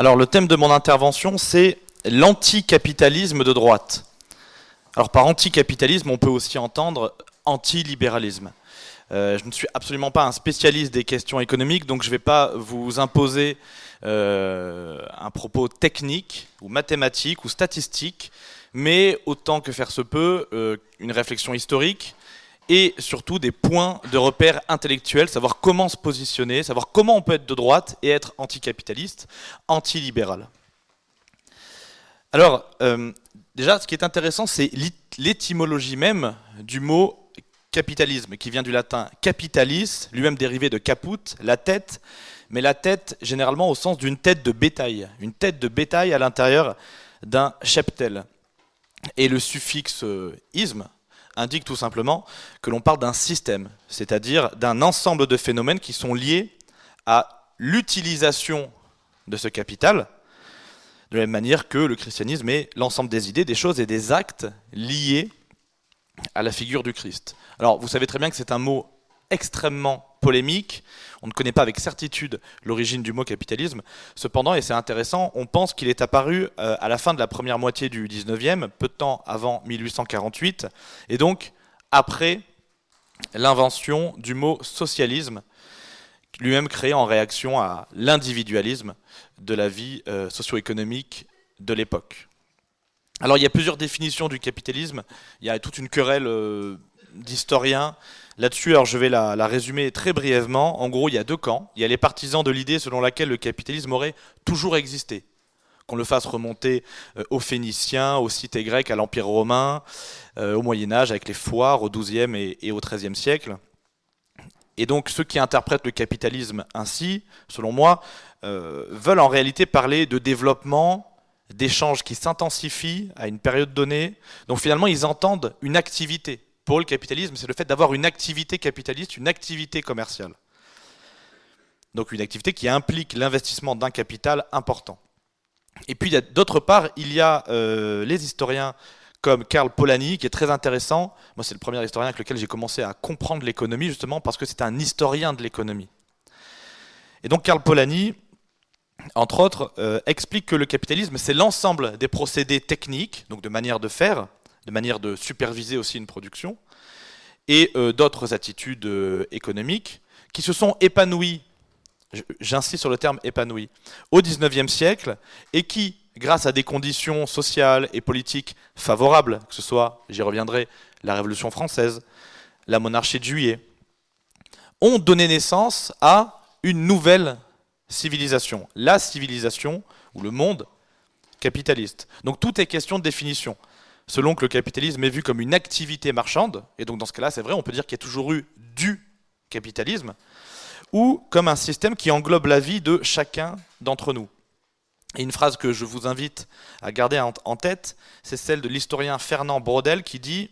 Alors le thème de mon intervention, c'est l'anticapitalisme de droite. Alors par anticapitalisme, on peut aussi entendre antilibéralisme. Euh, je ne suis absolument pas un spécialiste des questions économiques, donc je ne vais pas vous imposer euh, un propos technique ou mathématique ou statistique, mais autant que faire se peut, euh, une réflexion historique et surtout des points de repère intellectuels, savoir comment se positionner, savoir comment on peut être de droite et être anticapitaliste, antilibéral. Alors, euh, déjà, ce qui est intéressant, c'est l'étymologie même du mot capitalisme, qui vient du latin capitalis, lui-même dérivé de caput, la tête, mais la tête généralement au sens d'une tête de bétail, une tête de bétail à l'intérieur d'un cheptel. Et le suffixe isme indique tout simplement que l'on parle d'un système, c'est-à-dire d'un ensemble de phénomènes qui sont liés à l'utilisation de ce capital, de la même manière que le christianisme est l'ensemble des idées, des choses et des actes liés à la figure du Christ. Alors vous savez très bien que c'est un mot extrêmement polémique. On ne connaît pas avec certitude l'origine du mot capitalisme. Cependant, et c'est intéressant, on pense qu'il est apparu euh, à la fin de la première moitié du 19e, peu de temps avant 1848, et donc après l'invention du mot socialisme, lui-même créé en réaction à l'individualisme de la vie euh, socio-économique de l'époque. Alors il y a plusieurs définitions du capitalisme, il y a toute une querelle euh, d'historiens Là-dessus, je vais la, résumer très brièvement. En gros, il y a deux camps. Il y a les partisans de l'idée selon laquelle le capitalisme aurait toujours existé. Qu'on le fasse remonter euh, aux Phéniciens, aux cités grecques, à l'Empire romain, euh, au Moyen Âge, avec les foires au XIIe et, au XIIIe siècle. Et donc ceux qui interprètent le capitalisme ainsi, selon moi, euh, veulent en réalité parler de développement, d'échanges qui s'intensifient à une période donnée. Donc finalement, ils entendent une activité le capitalisme, c'est le fait d'avoir une activité capitaliste, une activité commerciale. Donc une activité qui implique l'investissement d'un capital important. Et puis d'autre part, il y a euh, les historiens comme Karl Polanyi, qui est très intéressant. Moi, c'est le premier historien avec lequel j'ai commencé à comprendre l'économie, justement parce que c'est un historien de l'économie. Et donc Karl Polanyi, entre autres, euh, explique que le capitalisme, c'est l'ensemble des procédés techniques, donc de manière de faire, de manière de superviser aussi une production, et euh, d'autres attitudes euh, économiques qui se sont épanouies, j'insiste sur le terme épanouies, au XIXe siècle, et qui, grâce à des conditions sociales et politiques favorables, que ce soit, j'y reviendrai, la Révolution française, la monarchie de juillet, ont donné naissance à une nouvelle civilisation, la civilisation ou le monde capitaliste. Donc tout est question de définition selon que le capitalisme est vu comme une activité marchande, et donc dans ce cas-là, c'est vrai, on peut dire qu'il y a toujours eu du capitalisme, ou comme un système qui englobe la vie de chacun d'entre nous. Et une phrase que je vous invite à garder en tête, c'est celle de l'historien Fernand Brodel qui dit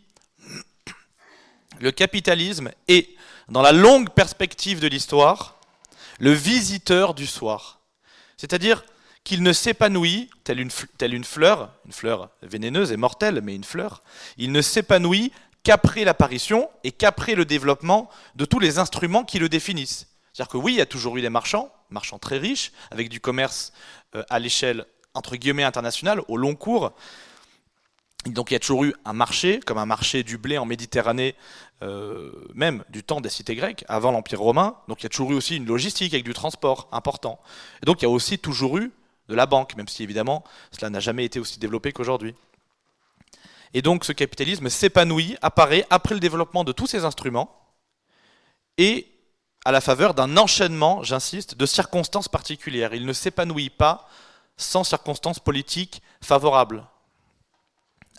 Le capitalisme est, dans la longue perspective de l'histoire, le visiteur du soir. C'est-à-dire, qu'il ne s'épanouit, telle une, telle une fleur, une fleur vénéneuse et mortelle, mais une fleur, il ne s'épanouit qu'après l'apparition et qu'après le développement de tous les instruments qui le définissent. C'est-à-dire que oui, il y a toujours eu des marchands, marchands très riches, avec du commerce euh, à l'échelle entre guillemets internationale, au long cours. Donc il y a toujours eu un marché, comme un marché du blé en Méditerranée, euh, même du temps des cités grecques, avant l'Empire romain. Donc il y a toujours eu aussi une logistique avec du transport important. Et donc il y a aussi toujours eu de la banque, même si évidemment cela n'a jamais été aussi développé qu'aujourd'hui. Et donc ce capitalisme s'épanouit, apparaît après le développement de tous ces instruments et à la faveur d'un enchaînement, j'insiste, de circonstances particulières. Il ne s'épanouit pas sans circonstances politiques favorables.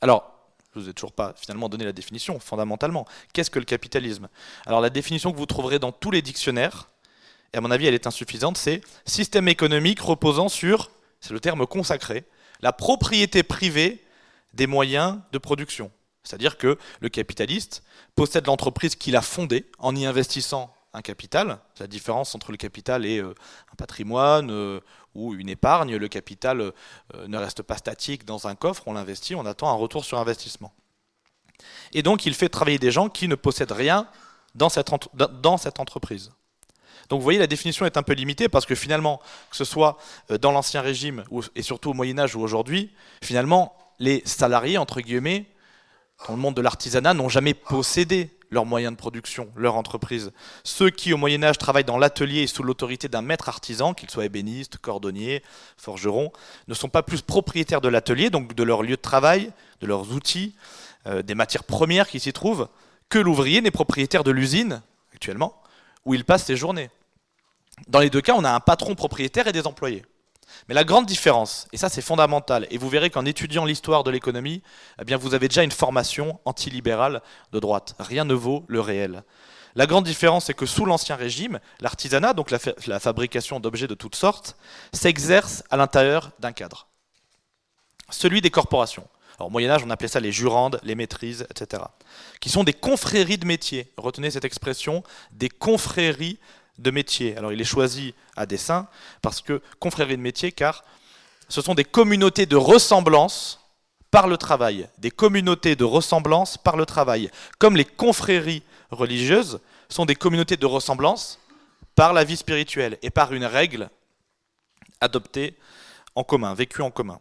Alors, je ne vous ai toujours pas finalement donné la définition, fondamentalement. Qu'est-ce que le capitalisme? Alors la définition que vous trouverez dans tous les dictionnaires, et à mon avis elle est insuffisante, c'est système économique reposant sur c'est le terme consacré, la propriété privée des moyens de production. C'est-à-dire que le capitaliste possède l'entreprise qu'il a fondée en y investissant un capital. La différence entre le capital et euh, un patrimoine euh, ou une épargne, le capital euh, ne reste pas statique dans un coffre, on l'investit, on attend un retour sur investissement. Et donc il fait travailler des gens qui ne possèdent rien dans cette, dans cette entreprise. Donc vous voyez, la définition est un peu limitée parce que finalement, que ce soit euh, dans l'Ancien Régime et surtout au Moyen Âge ou aujourd'hui, finalement, les salariés, entre guillemets, dans le monde de l'artisanat, n'ont jamais possédé leurs moyens de production, leur entreprise. Ceux qui, au Moyen Âge, travaillent dans l'atelier sous l'autorité d'un maître artisan, qu'il soit ébéniste, cordonnier, forgeron, ne sont pas plus propriétaires de l'atelier, donc de leur lieu de travail, de leurs outils, euh, des matières premières qui s'y trouvent, que l'ouvrier n'est propriétaire de l'usine, actuellement, où il passe ses journées. Dans les deux cas, on a un patron propriétaire et des employés. Mais la grande différence, et ça c'est fondamental, et vous verrez qu'en étudiant l'histoire de l'économie, eh vous avez déjà une formation antilibérale de droite. Rien ne vaut le réel. La grande différence, c'est que sous l'Ancien Régime, l'artisanat, donc la, la fabrication d'objets de toutes sortes, s'exerce à l'intérieur d'un cadre. Celui des corporations. Alors, au Moyen-Âge, on appelait ça les jurandes, les maîtrises, etc. Qui sont des confréries de métiers. Retenez cette expression, des confréries de métier. Alors il est choisi à dessein parce que confrérie de métier, car ce sont des communautés de ressemblance par le travail, des communautés de ressemblance par le travail, comme les confréries religieuses sont des communautés de ressemblance par la vie spirituelle et par une règle adoptée en commun, vécue en commun.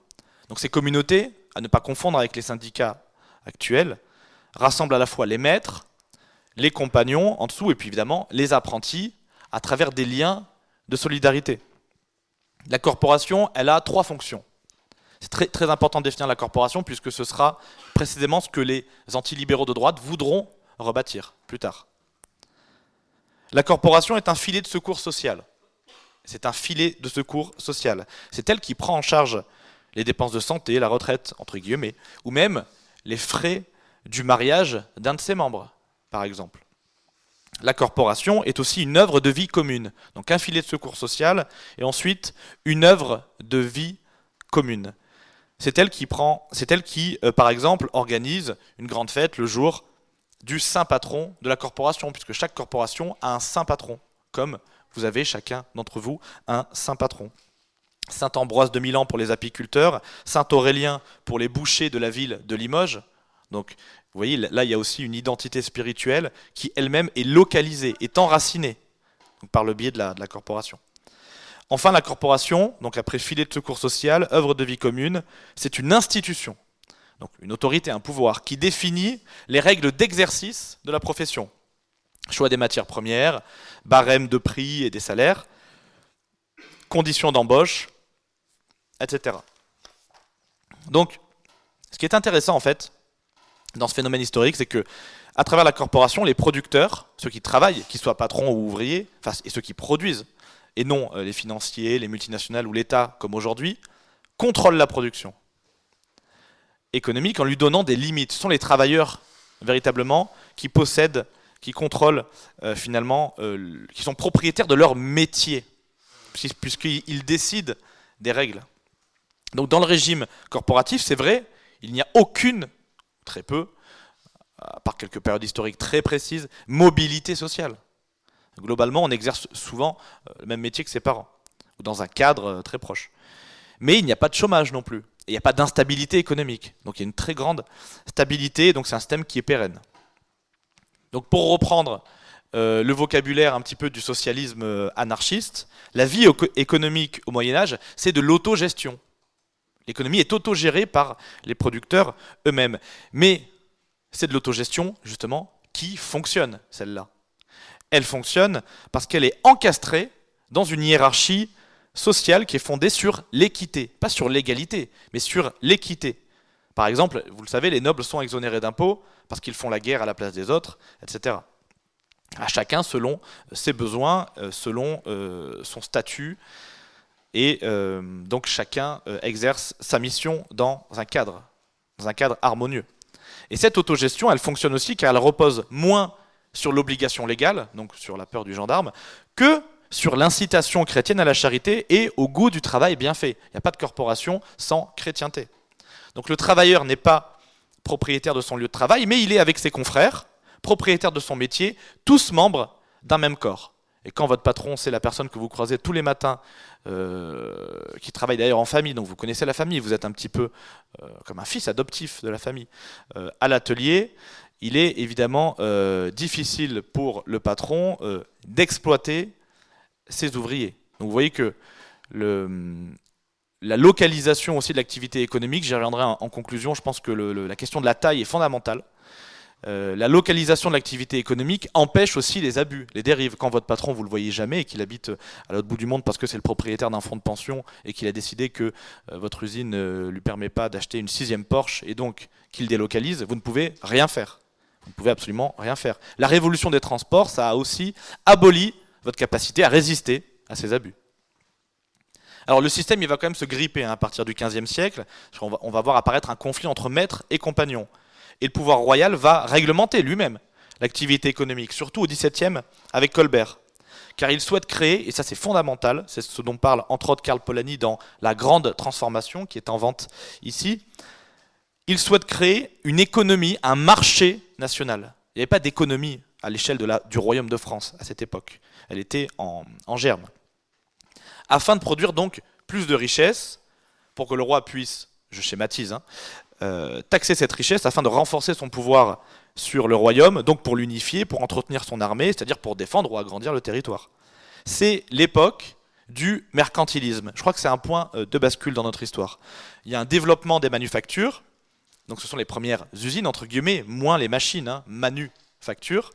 Donc ces communautés, à ne pas confondre avec les syndicats actuels, rassemblent à la fois les maîtres, les compagnons en dessous et puis évidemment les apprentis à travers des liens de solidarité. La corporation, elle a trois fonctions. C'est très, important de définir la corporation puisque ce sera précisément ce que les antilibéraux de droite voudront rebâtir plus tard. La corporation est un filet de secours social. C'est un filet de secours social. C'est elle qui prend en charge les dépenses de santé, la retraite, entre guillemets, ou même les frais du mariage d'un de ses membres, par exemple la corporation est aussi une œuvre de vie commune. Donc un filet de secours social et ensuite une œuvre de vie commune. C'est elle qui euh, par exemple, organise une grande fête le jour du saint patron de la corporation, puisque chaque corporation a un saint patron, comme vous avez chacun d'entre vous un saint patron. Saint Ambroise de Milan pour les apiculteurs, Saint Aurélien pour les bouchers de la ville de Limoges. Vous voyez, là, il y a aussi une identité spirituelle qui elle-même est localisée, est enracinée par le biais de la, corporation. Enfin, la corporation, donc après filet de secours social, œuvre de vie commune, c'est une institution, donc une autorité, un pouvoir, qui définit les règles d'exercice de la profession. Choix des matières premières, barème de prix et des salaires, conditions d'embauche, etc. Donc, ce qui est intéressant en fait, dans ce phénomène historique, c'est que à travers la corporation, les producteurs, ceux qui travaillent, qu'ils soient patrons ou ouvriers, et ceux qui produisent, et non euh, les financiers, les multinationales ou l'État comme aujourd'hui, contrôlent la production économique en lui donnant des limites. Ce sont les travailleurs véritablement qui possèdent, qui contrôlent euh, finalement, euh, qui sont propriétaires de leur métier, puisqu'ils décident des règles. Donc dans le régime corporatif, c'est vrai, il n'y a aucune très peu, par quelques périodes historiques très précises, mobilité sociale. Globalement, on exerce souvent euh, le même métier que ses parents, ou dans un cadre euh, très proche. Mais il n'y a pas de chômage non plus, et il n'y a pas d'instabilité économique. Donc il y a une très grande stabilité, donc c'est un système qui est pérenne. Donc pour reprendre euh, le vocabulaire un petit peu du socialisme anarchiste, la vie économique au Moyen Âge, c'est de l'autogestion. L'économie est autogérée par les producteurs eux-mêmes. Mais c'est de l'autogestion, justement, qui fonctionne, celle-là. Elle fonctionne parce qu'elle est encastrée dans une hiérarchie sociale qui est fondée sur l'équité. Pas sur l'égalité, mais sur l'équité. Par exemple, vous le savez, les nobles sont exonérés d'impôts parce qu'ils font la guerre à la place des autres, etc. À chacun selon ses besoins, euh, selon euh, son statut, et euh, donc chacun euh, exerce sa mission dans un cadre, dans un cadre harmonieux. Et cette autogestion, elle fonctionne aussi car elle repose moins sur l'obligation légale, donc sur la peur du gendarme, que sur l'incitation chrétienne à la charité et au goût du travail bien fait. Il n'y a pas de corporation sans chrétienté. Donc le travailleur n'est pas propriétaire de son lieu de travail, mais il est avec ses confrères, propriétaire de son métier, tous membres d'un même corps. Et quand votre patron, c'est la personne que vous croisez tous les matins, euh, qui travaille d'ailleurs en famille, donc vous connaissez la famille, vous êtes un petit peu euh, comme un fils adoptif de la famille, euh, à l'atelier, il est évidemment difficile pour le patron d'exploiter ses ouvriers. Donc vous voyez que la localisation aussi de l'activité économique, j'y reviendrai en, conclusion, je pense que la question de la taille est fondamentale. Euh, la localisation de l'activité économique empêche aussi les abus, les dérives. Quand votre patron, vous le voyez jamais et qu'il habite à l'autre bout du monde parce que c'est le propriétaire d'un fonds de pension et qu'il a décidé que euh, votre usine ne lui permet pas d'acheter une sixième Porsche et donc qu'il délocalise, vous ne pouvez rien faire. Vous ne pouvez absolument rien faire. La révolution des transports, ça a aussi aboli votre capacité à résister à ces abus. Alors le système, il va quand même se gripper hein, à partir du XVe siècle. On va, voir apparaître un conflit entre maîtres et compagnons. Et le pouvoir royal va réglementer lui-même l'activité économique, surtout au XVIIe avec Colbert. Car il souhaite créer, et ça c'est fondamental, c'est ce dont parle entre autres Karl Polanyi dans La Grande Transformation, qui est en vente ici, il souhaite créer une économie, un marché national. Il n'y avait pas d'économie à l'échelle du royaume de France à cette époque. Elle était en, germe afin de produire donc plus de richesses, pour que le roi puisse, je schématise, hein, euh, taxer cette richesse afin de renforcer son pouvoir sur le royaume, donc pour l'unifier, pour entretenir son armée, c'est-à-dire pour défendre ou agrandir le territoire. C'est l'époque du mercantilisme. Je crois que c'est un point euh, de bascule dans notre histoire. Il y a un développement des manufactures, donc ce sont les premières usines, entre guillemets, moins les machines, hein, manufactures,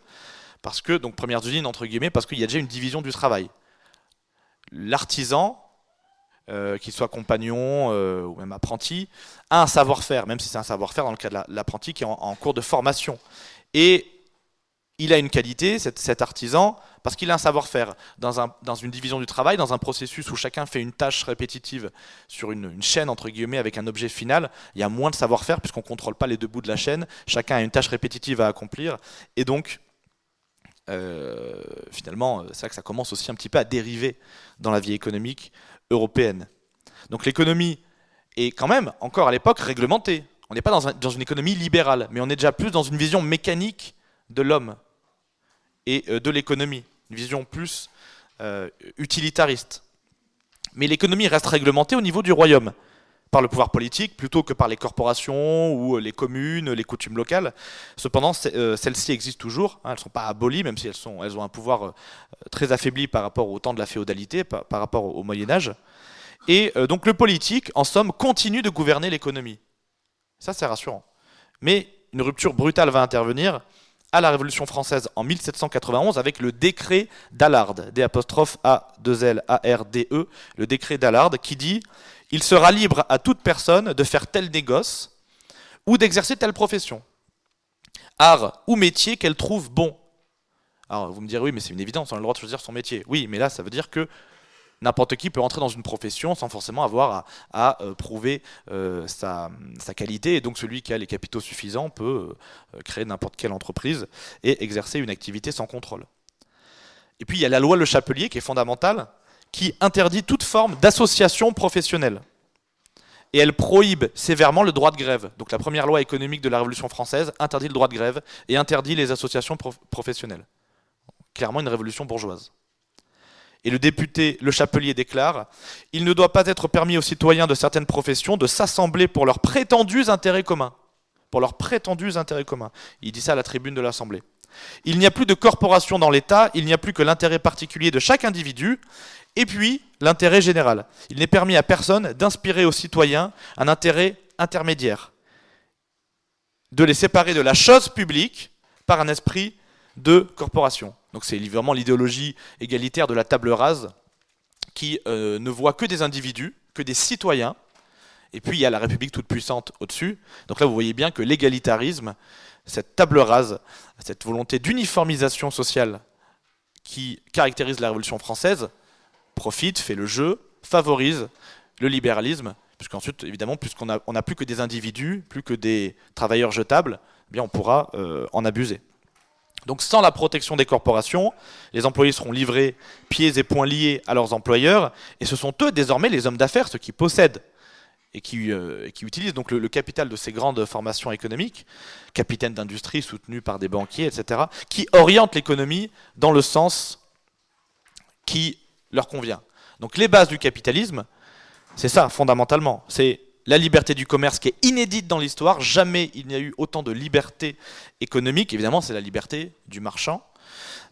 parce que, donc premières usines, entre guillemets, parce qu'il y a déjà une division du travail l'artisan, euh, qu'il soit compagnon euh, ou même apprenti, a un savoir-faire, même si c'est un savoir-faire dans le cas de l'apprenti qui est en, cours de formation. Et il a une qualité, cet, artisan, parce qu'il a un savoir-faire. Dans, dans, une division du travail, dans un processus où chacun fait une tâche répétitive sur une, chaîne, entre guillemets, avec un objet final, il y a moins de savoir-faire puisqu'on ne contrôle pas les deux bouts de la chaîne. Chacun a une tâche répétitive à accomplir. Et donc, euh, finalement, c'est vrai que ça commence aussi un petit peu à dériver dans la vie économique européenne. Donc l'économie est quand même, encore à l'époque, réglementée. On n'est pas dans, une économie libérale, mais on est déjà plus dans une vision mécanique de l'homme et euh, de l'économie, une vision plus utilitariste. Mais l'économie reste réglementée au niveau du royaume par le pouvoir politique plutôt que par les corporations ou les communes, les coutumes locales. Cependant, euh, celles-ci existent toujours. Hein, elles ne sont pas abolies, même si elles, ont un pouvoir euh, très affaibli par rapport au temps de la féodalité, par, rapport au, Moyen Âge. Et euh, donc le politique, en somme, continue de gouverner l'économie. Ça, c'est rassurant. Mais une rupture brutale va intervenir à la Révolution française en 1791 avec le décret d'Allard, D A 2 L A R D E, le décret d'Allard qui dit il sera libre à toute personne de faire tel négoce ou d'exercer telle profession, art ou métier qu'elle trouve bon. Alors vous me direz, oui, mais c'est une évidence, on a le droit de choisir son métier. Oui, mais là, ça veut dire que n'importe qui peut entrer dans une profession sans forcément avoir à, euh, prouver euh, sa, qualité. Et donc celui qui a les capitaux suffisants peut euh, créer n'importe quelle entreprise et exercer une activité sans contrôle. Et puis il y a la loi Le Chapelier qui est fondamentale, qui interdit toute forme d'association professionnelle. Et elle prohibe sévèrement le droit de grève. Donc la première loi économique de la Révolution française interdit le droit de grève et interdit les associations professionnelles. Clairement une révolution bourgeoise. Et le député Le Chapelier déclare Il ne doit pas être permis aux citoyens de certaines professions de s'assembler pour leurs prétendus intérêts communs. Pour leurs prétendus intérêts communs. Il dit ça à la tribune de l'Assemblée. Il n'y a plus de corporation dans l'État, il n'y a plus que l'intérêt particulier de chaque individu, et puis, l'intérêt général. Il n'est permis à personne d'inspirer aux citoyens un intérêt intermédiaire, de les séparer de la chose publique par un esprit de corporation. Donc c'est vraiment l'idéologie égalitaire de la table rase qui euh, ne voit que des individus, que des citoyens, et puis il y a la République toute puissante au-dessus. Donc là vous voyez bien que l'égalitarisme, cette table rase, cette volonté d'uniformisation sociale qui caractérise la Révolution française, profite, fait le jeu, favorise le libéralisme, puisqu'ensuite, évidemment, puisqu'on n'a plus que des individus, plus que des travailleurs jetables, eh bien on pourra euh, en abuser. Donc sans la protection des corporations, les employés seront livrés pieds et poings liés à leurs employeurs, et ce sont eux désormais les hommes d'affaires, ceux qui possèdent et qui, euh, utilisent donc le, le, capital de ces grandes formations économiques, capitaines d'industrie soutenus par des banquiers, etc., qui orientent l'économie dans le sens qui leur convient. Donc les bases du capitalisme, c'est ça fondamentalement. C'est la liberté du commerce qui est inédite dans l'histoire. Jamais il n'y a eu autant de liberté économique. Évidemment, c'est la liberté du marchand,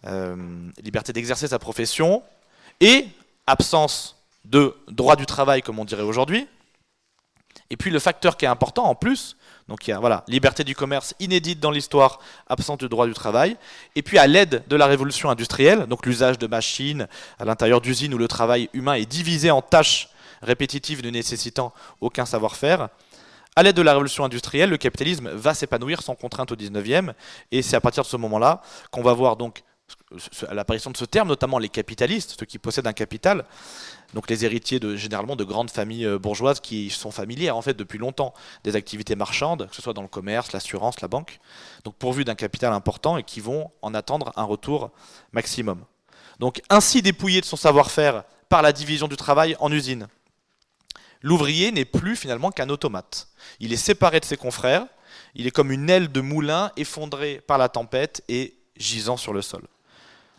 euh, liberté d'exercer sa profession et absence de droit du travail, comme on dirait aujourd'hui. Et puis le facteur qui est important en plus, donc il y a voilà, liberté du commerce inédite dans l'histoire, absence du droit du travail. Et puis à l'aide de la révolution industrielle, donc l'usage de machines à l'intérieur d'usines où le travail humain est divisé en tâches répétitives ne nécessitant aucun savoir-faire, à l'aide de la révolution industrielle, le capitalisme va s'épanouir sans contrainte au 19e, et c'est à partir de ce moment-là qu'on va voir donc l'apparition de ce terme, notamment les capitalistes, ceux qui possèdent un capital, donc les héritiers de, généralement de grandes familles euh, bourgeoises qui sont familières en fait depuis longtemps des activités marchandes, que ce soit dans le commerce, l'assurance, la banque, donc pourvus d'un capital important et qui vont en attendre un retour maximum. Donc ainsi dépouillé de son savoir-faire par la division du travail en usine. L'ouvrier n'est plus finalement qu'un automate. Il est séparé de ses confrères, il est comme une aile de moulin effondrée par la tempête et gisant sur le sol.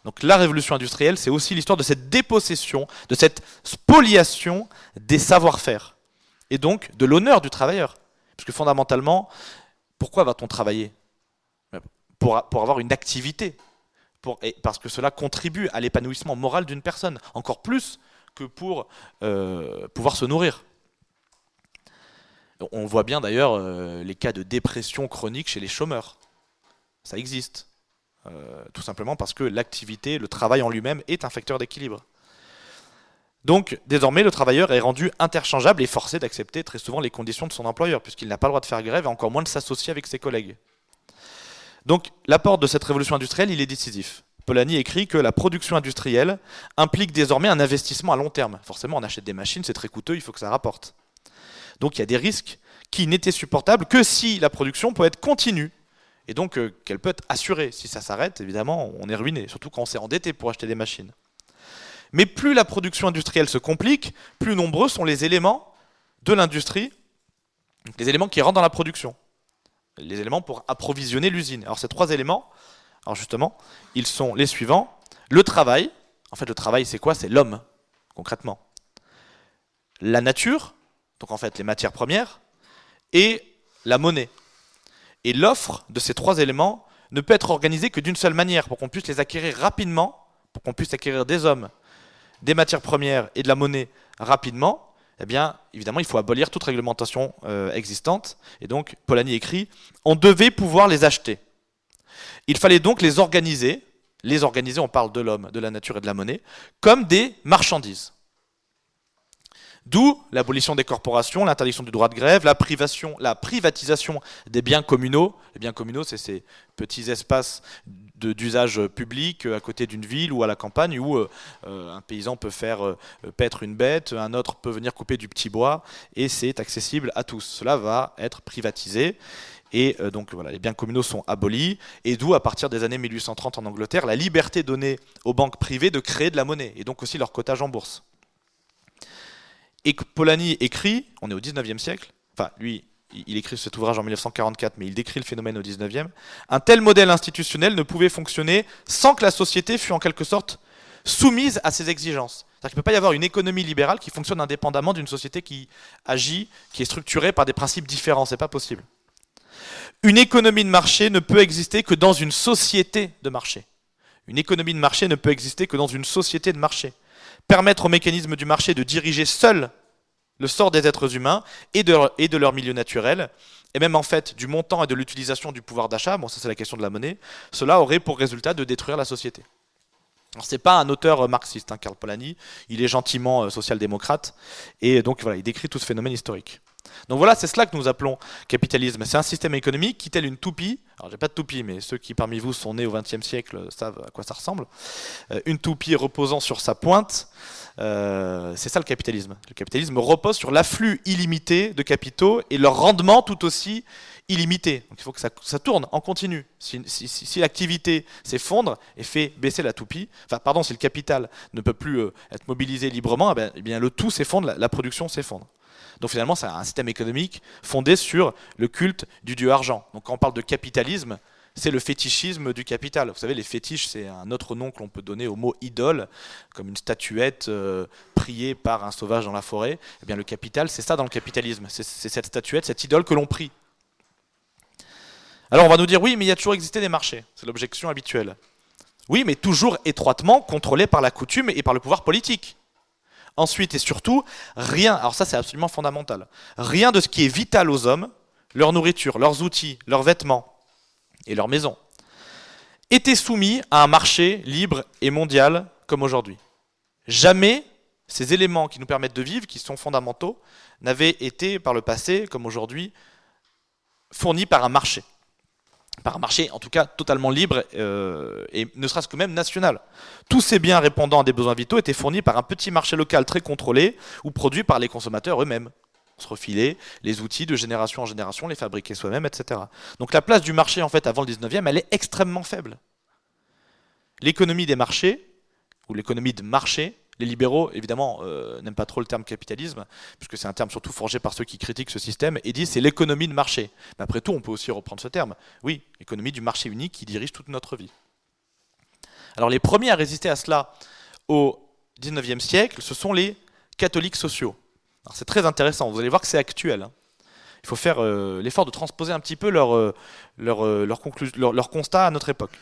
Donc la révolution industrielle, c'est aussi l'histoire de cette dépossession, de cette spoliation des savoir-faire, et donc de l'honneur du travailleur. Parce que fondamentalement, pourquoi va-t-on travailler? Pour, avoir une activité, parce que cela contribue à l'épanouissement moral d'une personne, encore plus que pour euh, pouvoir se nourrir. On voit bien d'ailleurs euh, les cas de dépression chronique chez les chômeurs. Ça existe. Euh, tout simplement parce que l'activité, le travail en lui-même est un facteur d'équilibre. Donc désormais, le travailleur est rendu interchangeable et forcé d'accepter très souvent les conditions de son employeur, puisqu'il n'a pas le droit de faire grève et encore moins de s'associer avec ses collègues. Donc l'apport de cette révolution industrielle, il est décisif. Polanyi écrit que la production industrielle implique désormais un investissement à long terme. Forcément, on achète des machines, c'est très coûteux, il faut que ça rapporte. Donc il y a des risques qui n'étaient supportables que si la production peut être continue et donc euh, qu'elle peut être assurée. Si ça s'arrête, évidemment, on est ruiné, surtout quand on s'est endetté pour acheter des machines. Mais plus la production industrielle se complique, plus nombreux sont les éléments de l'industrie, les éléments qui rentrent dans la production, les éléments pour approvisionner l'usine. Alors ces trois éléments, justement, ils sont les suivants. Le travail, en fait le travail c'est quoi? C'est l'homme, concrètement. La nature, donc en fait les matières premières, et la monnaie. Et l'offre de ces trois éléments ne peut être organisée que d'une seule manière, pour qu'on puisse les acquérir rapidement, pour qu'on puisse acquérir des hommes, des matières premières et de la monnaie rapidement, eh bien, évidemment, il faut abolir toute réglementation euh, existante. Et donc, Polanyi écrit, on devait pouvoir les acheter. Il fallait donc les organiser, les organiser, on parle de l'homme, de la nature et de la monnaie, comme des marchandises. D'où l'abolition des corporations, l'interdiction du droit de grève, la, privation, la privatisation des biens communaux. Les biens communaux, c'est ces petits espaces d'usage public à côté d'une ville ou à la campagne où euh, euh, un paysan peut faire euh, paître une bête, un autre peut venir couper du petit bois et c'est accessible à tous. Cela va être privatisé. Et donc voilà, les biens communaux sont abolis, et d'où, à partir des années 1830 en Angleterre, la liberté donnée aux banques privées de créer de la monnaie, et donc aussi leur cotage en bourse. Et Polanyi écrit, on est au 19e siècle, enfin lui, il écrit cet ouvrage en 1944, mais il décrit le phénomène au 19e, un tel modèle institutionnel ne pouvait fonctionner sans que la société fût en quelque sorte soumise à ses exigences. C'est-à-dire qu'il ne peut pas y avoir une économie libérale qui fonctionne indépendamment d'une société qui agit, qui est structurée par des principes différents. C'est pas possible. Une économie de marché ne peut exister que dans une société de marché. Une économie de marché ne peut exister que dans une société de marché permettre aux mécanismes du marché de diriger seuls le sort des êtres humains et de, et de leur milieu naturel, et même en fait du montant et de l'utilisation du pouvoir d'achat, bon ça c'est la question de la monnaie, cela aurait pour résultat de détruire la société. Alors c'est pas un auteur marxiste, hein, Karl Polanyi, il est gentiment euh, social-démocrate, et donc voilà, il décrit tout ce phénomène historique. Donc voilà, c'est cela que nous appelons capitalisme. C'est un système économique qui, tel une toupie, alors j'ai pas de toupie, mais ceux qui parmi vous sont nés au XXe siècle savent à quoi ça ressemble, euh, une toupie reposant sur sa pointe, euh, c'est ça le capitalisme. Le capitalisme repose sur l'afflux illimité de capitaux et leur rendement tout aussi illimité. Donc il faut que ça, tourne en continu. Si, l'activité s'effondre et fait baisser la toupie, enfin pardon, si le capital ne peut plus euh, être mobilisé librement, eh bien, eh bien, le tout s'effondre, la production s'effondre. Donc finalement, c'est un système économique fondé sur le culte du dieu argent. Donc quand on parle de capitalisme, c'est le fétichisme du capital. Vous savez, les fétiches, c'est un autre nom que l'on peut donner au mot idole, comme une statuette euh, priée par un sauvage dans la forêt. Eh bien, le capital, c'est ça dans le capitalisme. C'est cette statuette, cette idole que l'on prie. Alors, on va nous dire, oui, mais il y a toujours existé des marchés. C'est l'objection habituelle. Oui, mais toujours étroitement contrôlé par la coutume et par le pouvoir politique. Ensuite et surtout, rien, alors ça c'est absolument fondamental, rien de ce qui est vital aux hommes, leur nourriture, leurs outils, leurs vêtements et leurs maisons, était soumis à un marché libre et mondial comme aujourd'hui. Jamais ces éléments qui nous permettent de vivre, qui sont fondamentaux, n'avaient été par le passé, comme aujourd'hui, fournis par un marché. Par un marché, en tout cas, totalement libre euh, et ne serait-ce que même national. Tous ces biens répondant à des besoins vitaux étaient fournis par un petit marché local très contrôlé ou produits par les consommateurs eux-mêmes. On se refilait les outils de génération en génération, les fabriquer soi-même, etc. Donc la place du marché, en fait, avant le 19e, elle est extrêmement faible. L'économie des marchés, ou l'économie de marché, les libéraux, évidemment, euh, n'aiment pas trop le terme capitalisme, puisque c'est un terme surtout forgé par ceux qui critiquent ce système, et disent c'est l'économie de marché. Mais après tout, on peut aussi reprendre ce terme. Oui, l'économie du marché unique qui dirige toute notre vie. Alors les premiers à résister à cela au XIXe siècle, ce sont les catholiques sociaux. C'est très intéressant, vous allez voir que c'est actuel. Hein. Il faut faire euh, l'effort de transposer un petit peu leur, euh, leur, leur constat à notre époque.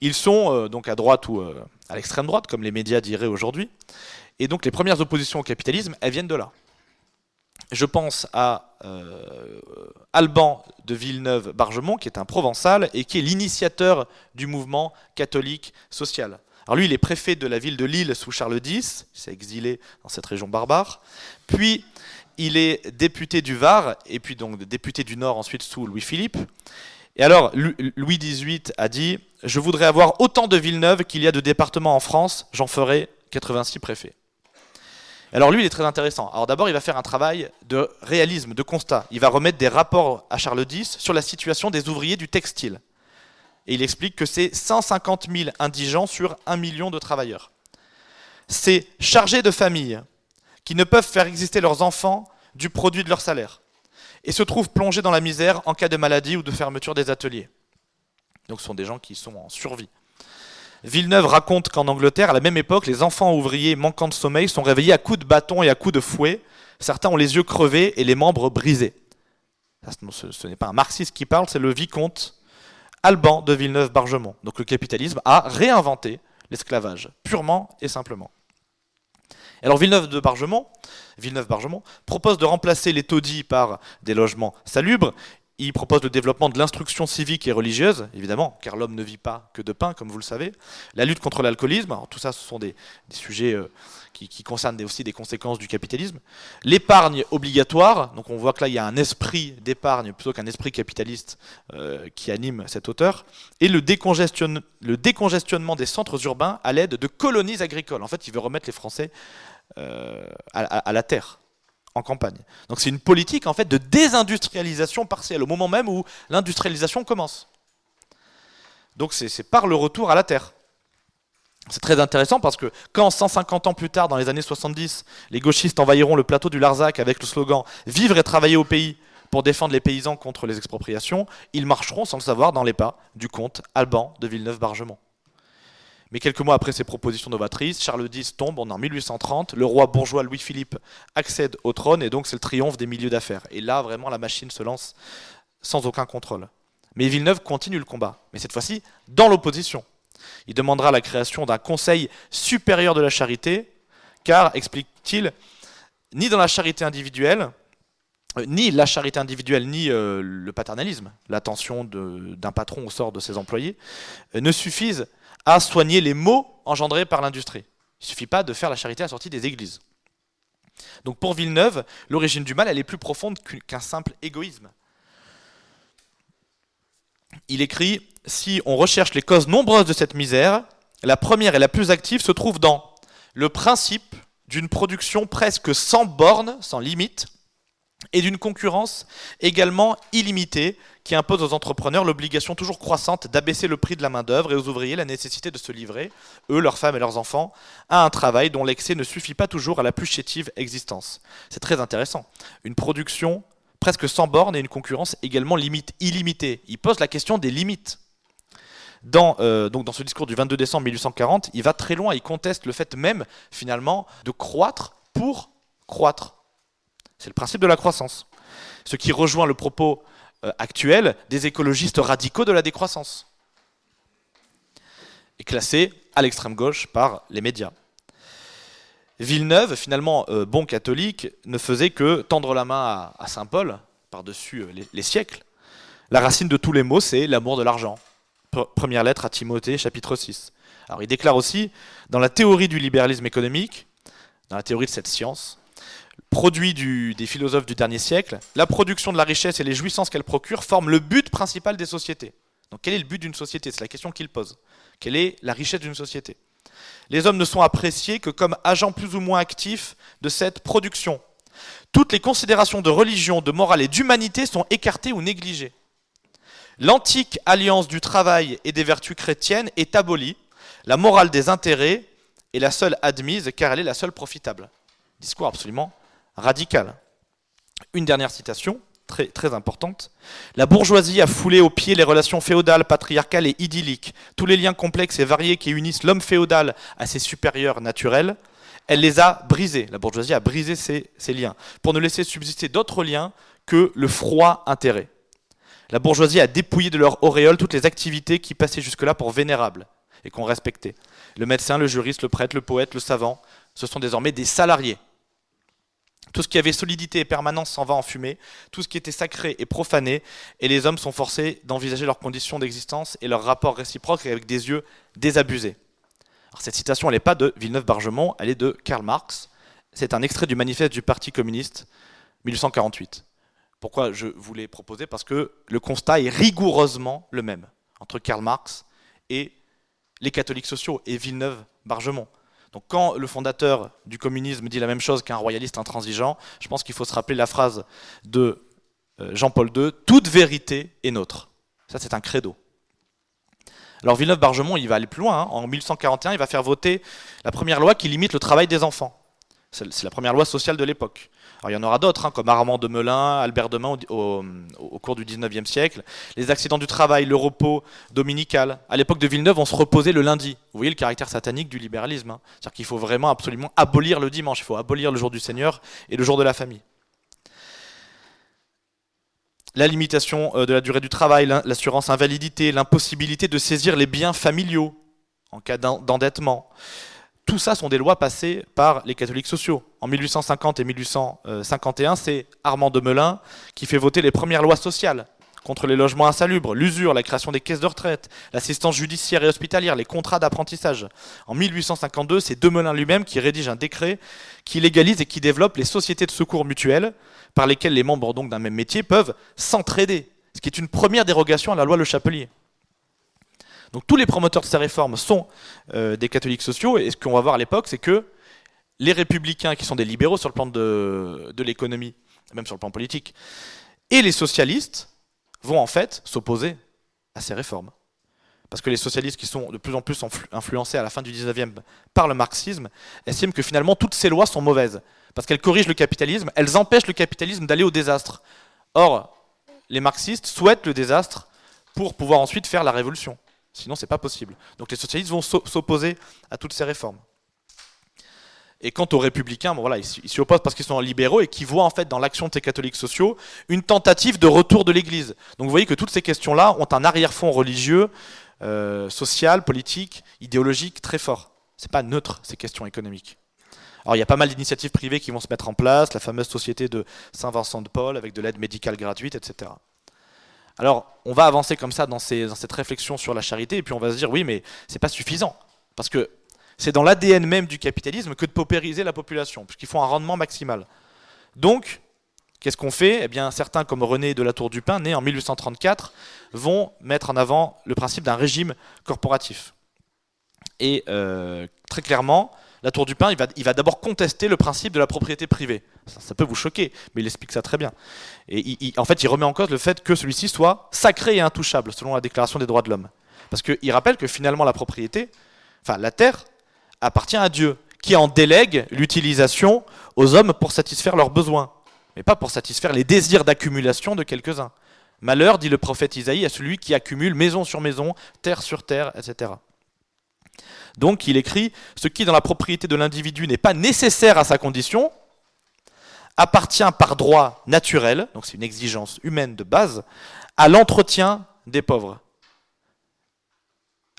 Ils sont euh, donc à droite ou euh, à l'extrême droite, comme les médias diraient aujourd'hui. Et donc les premières oppositions au capitalisme, elles viennent de là. Je pense à euh, Alban de Villeneuve-Bargemont, qui est un provençal et qui est l'initiateur du mouvement catholique social. Alors lui, il est préfet de la ville de Lille sous Charles X, il s'est exilé dans cette région barbare. Puis il est député du Var, et puis donc député du Nord ensuite sous Louis-Philippe. Et alors, Louis XVIII a dit Je voudrais avoir autant de Villeneuve qu'il y a de départements en France, j'en ferai 86 préfets. Alors lui, il est très intéressant. Alors d'abord, il va faire un travail de réalisme, de constat. Il va remettre des rapports à Charles X sur la situation des ouvriers du textile. Et il explique que c'est 150 000 indigents sur 1 million de travailleurs. C'est chargés de famille qui ne peuvent faire exister leurs enfants du produit de leur salaire et se trouvent plongés dans la misère en cas de maladie ou de fermeture des ateliers. Donc ce sont des gens qui sont en survie. Villeneuve raconte qu'en Angleterre, à la même époque, les enfants ouvriers manquant de sommeil sont réveillés à coups de bâton et à coups de fouet. Certains ont les yeux crevés et les membres brisés. Ce n'est pas un marxiste qui parle, c'est le vicomte Alban de Villeneuve-Bargemont. Donc le capitalisme a réinventé l'esclavage, purement et simplement. Alors Villeneuve de Bargemont, Villeneuve Bargemont propose de remplacer les taudis par des logements salubres. Il propose le développement de l'instruction civique et religieuse, évidemment, car l'homme ne vit pas que de pain, comme vous le savez. La lutte contre l'alcoolisme, tout ça, ce sont des, sujets euh, qui, concernent aussi des conséquences du capitalisme. L'épargne obligatoire, donc on voit que là, il y a un esprit d'épargne plutôt qu'un esprit capitaliste euh, qui anime cet auteur. Et le, décongestionnement des centres urbains à l'aide de colonies agricoles. En fait, il veut remettre les Français euh, à, la terre, en campagne. Donc c'est une politique en fait de désindustrialisation partielle, au moment même où l'industrialisation commence. Donc c'est par le retour à la terre. C'est très intéressant parce que quand 150 ans plus tard, dans les années 70, les gauchistes envahiront le plateau du Larzac avec le slogan Vivre et travailler au pays pour défendre les paysans contre les expropriations, ils marcheront sans le savoir dans les pas du comte Alban de Villeneuve-Bargemont. Mais quelques mois après ces propositions novatrices, Charles X tombe, en 1830, le roi bourgeois Louis-Philippe accède au trône et donc c'est le triomphe des milieux d'affaires. Et là, vraiment, la machine se lance sans aucun contrôle. Mais Villeneuve continue le combat, mais cette fois-ci dans l'opposition. Il demandera la création d'un conseil supérieur de la charité, car, explique-t-il, ni dans la charité individuelle, euh, ni la charité individuelle, ni euh, le paternalisme, l'attention d'un patron au sort de ses employés, euh, ne suffisent à soigner les maux engendrés par l'industrie. Il ne suffit pas de faire la charité à sortie des églises. Donc pour Villeneuve, l'origine du mal, est plus profonde qu'un simple égoïsme. Il écrit Si on recherche les causes nombreuses de cette misère, la première et la plus active se trouve dans le principe d'une production presque sans bornes, sans limite, et d'une concurrence également illimitée qui impose aux entrepreneurs l'obligation toujours croissante d'abaisser le prix de la main-d'œuvre et aux ouvriers la nécessité de se livrer, eux, leurs femmes et leurs enfants, à un travail dont l'excès ne suffit pas toujours à la plus chétive existence. C'est très intéressant. Une production presque sans bornes et une concurrence également limite, illimitée. Il pose la question des limites. Dans, euh, ce discours du 22 décembre 1840, il va très loin, il conteste le fait même, finalement, de croître pour croître. C'est le principe de la croissance. Ce qui rejoint le propos euh, actuel des écologistes radicaux de la décroissance. et classé à l'extrême gauche par les médias. Villeneuve, finalement euh, bon catholique, ne faisait que tendre la main à, Saint Paul, par-dessus euh, les, siècles. La racine de tous les maux, c'est l'amour de l'argent. Première lettre à Timothée, chapitre 6. Alors il déclare aussi, dans la théorie du libéralisme économique, dans la théorie de cette science, produit des philosophes du dernier siècle, la production de la richesse et les jouissances qu'elle procure forment le but principal des sociétés. Donc quel est le but d'une société? C'est la question qu'il pose. Quelle est la richesse d'une société? Les hommes ne sont appréciés que comme agents plus ou moins actifs de cette production. Toutes les considérations de religion, de morale et d'humanité sont écartées ou négligées. L'antique alliance du travail et des vertus chrétiennes est abolie. La morale des intérêts est la seule admise car elle est la seule profitable. Discours absolument radical. Une dernière citation très, importante. La bourgeoisie a foulé aux pieds les relations féodales, patriarcales et idylliques, tous les liens complexes et variés qui unissent l'homme féodal à ses supérieurs naturels. Elle les a brisés. La bourgeoisie a brisé ces, ces liens pour ne laisser subsister d'autres liens que le froid intérêt. La bourgeoisie a dépouillé de leur auréole toutes les activités qui passaient jusque-là pour vénérables et qu'on respectait. Le médecin, le juriste, le prêtre, le poète, le savant, ce sont désormais des salariés tout ce qui avait solidité et permanence s'en va en fumée, tout ce qui était sacré est profané, et les hommes sont forcés d'envisager leurs conditions d'existence et leurs rapports réciproques avec des yeux désabusés. Cette citation, n'est pas de Villeneuve-Bargemont, elle est de Karl Marx. C'est un extrait du manifeste du Parti communiste, 1848. Pourquoi je vous l'ai proposé? Parce que le constat est rigoureusement le même entre Karl Marx et les catholiques sociaux et Villeneuve-Bargemont. Donc quand le fondateur du communisme dit la même chose qu'un royaliste intransigeant, je pense qu'il faut se rappeler la phrase de euh, Jean-Paul II, toute vérité est nôtre. Ça c'est un credo. Alors Villeneuve-Bargemont, il va aller plus loin. Hein. En 1141, il va faire voter la première loi qui limite le travail des enfants. C'est la première loi sociale de l'époque. Alors, il y en aura d'autres, hein, comme Armand de Melun, Albert de Main au, cours du 19e siècle. Les accidents du travail, le repos dominical. À l'époque de Villeneuve, on se reposait le lundi. Vous voyez le caractère satanique du libéralisme. Hein. C'est-à-dire qu'il faut vraiment absolument abolir le dimanche. Il faut abolir le jour du Seigneur et le jour de la famille. La limitation euh, de la durée du travail, l'assurance invalidité, l'impossibilité de saisir les biens familiaux en cas d'endettement. Tout ça sont des lois passées par les catholiques sociaux. En 1850 et 1851, c'est Armand de Melun qui fait voter les premières lois sociales contre les logements insalubres, l'usure, la création des caisses de retraite, l'assistance judiciaire et hospitalière, les contrats d'apprentissage. En 1852, c'est Demelin lui-même qui rédige un décret qui légalise et qui développe les sociétés de secours mutuels par lesquelles les membres d'un même métier peuvent s'entraider, ce qui est une première dérogation à la loi Le Chapelier. Donc tous les promoteurs de ces réformes sont euh, des catholiques sociaux, et ce qu'on va voir à l'époque, c'est que les républicains, qui sont des libéraux sur le plan de, l'économie, même sur le plan politique, et les socialistes vont en fait s'opposer à ces réformes. Parce que les socialistes qui sont de plus en plus influencés à la fin du 19e par le marxisme estiment que finalement toutes ces lois sont mauvaises. Parce qu'elles corrigent le capitalisme, elles empêchent le capitalisme d'aller au désastre. Or, les marxistes souhaitent le désastre pour pouvoir ensuite faire la révolution. Sinon, c'est pas possible. Donc les socialistes vont s'opposer à toutes ces réformes. Et quant aux républicains, voilà, ils s'y opposent parce qu'ils sont libéraux et qui voient en fait dans l'action de ces catholiques sociaux une tentative de retour de l'Église. Donc vous voyez que toutes ces questions-là ont un arrière-fond religieux, euh, social, politique, idéologique très fort. C'est pas neutre ces questions économiques. Alors il y a pas mal d'initiatives privées qui vont se mettre en place, la fameuse société de Saint-Vincent de Paul avec de l'aide médicale gratuite, etc. Alors, on va avancer comme ça dans, cette réflexion sur la charité, et puis on va se dire, oui, mais c'est pas suffisant. Parce que c'est dans l'ADN même du capitalisme que de paupériser la population, puisqu'il faut un rendement maximal. Donc, qu'est-ce qu'on fait? Eh bien, certains, comme René de la Tour du Pin, né en 1834, vont mettre en avant le principe d'un régime corporatif. Et euh, très clairement, la Tour du Pin, il va, d'abord contester le principe de la propriété privée. Ça, peut vous choquer, mais il explique ça très bien. Et en fait, il remet en cause le fait que celui-ci soit sacré et intouchable, selon la Déclaration des droits de l'homme. Parce qu'il rappelle que finalement, la propriété, enfin la terre, appartient à Dieu, qui en délègue l'utilisation aux hommes pour satisfaire leurs besoins, mais pas pour satisfaire les désirs d'accumulation de quelques-uns. Malheur, dit le prophète Isaïe, à celui qui accumule maison sur maison, terre sur terre, etc. Donc il écrit Ce qui dans la propriété de l'individu n'est pas nécessaire à sa condition, appartient par droit naturel, donc c'est une exigence humaine de base, à l'entretien des pauvres.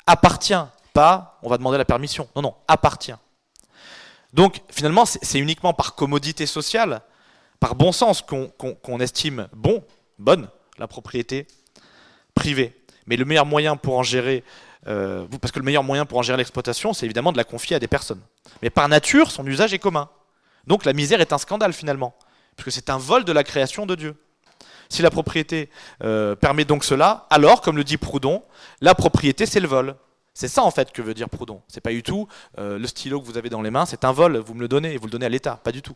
Appartient pas, on va demander la permission. Non, non, appartient. Donc finalement, c'est uniquement par commodité sociale, par bon sens qu'on estime bon, bonne la propriété privée. Mais le meilleur moyen pour en gérer, euh, parce que le meilleur moyen pour en gérer l'exploitation, c'est évidemment de la confier à des personnes. Mais par nature, son usage est commun. Donc la misère est un scandale finalement, puisque c'est un vol de la création de Dieu. Si la propriété euh, permet donc cela, alors, comme le dit Proudhon, la propriété c'est le vol. C'est ça en fait que veut dire Proudhon. C'est pas du tout euh, le stylo que vous avez dans les mains, c'est un vol, vous me le donnez vous le donnez à l'État, pas du tout.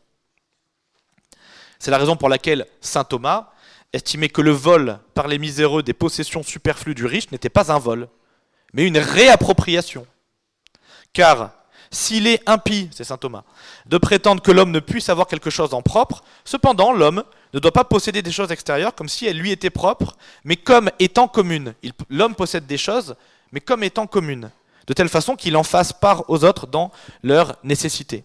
C'est la raison pour laquelle saint Thomas estimait que le vol par les miséreux des possessions superflues du riche n'était pas un vol, mais une réappropriation. Car s'il est impie, c'est saint Thomas, de prétendre que l'homme ne puisse avoir quelque chose en propre, cependant l'homme ne doit pas posséder des choses extérieures comme si elles lui étaient propres, mais comme étant communes. L'homme possède des choses, mais comme étant communes, de telle façon qu'il en fasse part aux autres dans leur nécessité.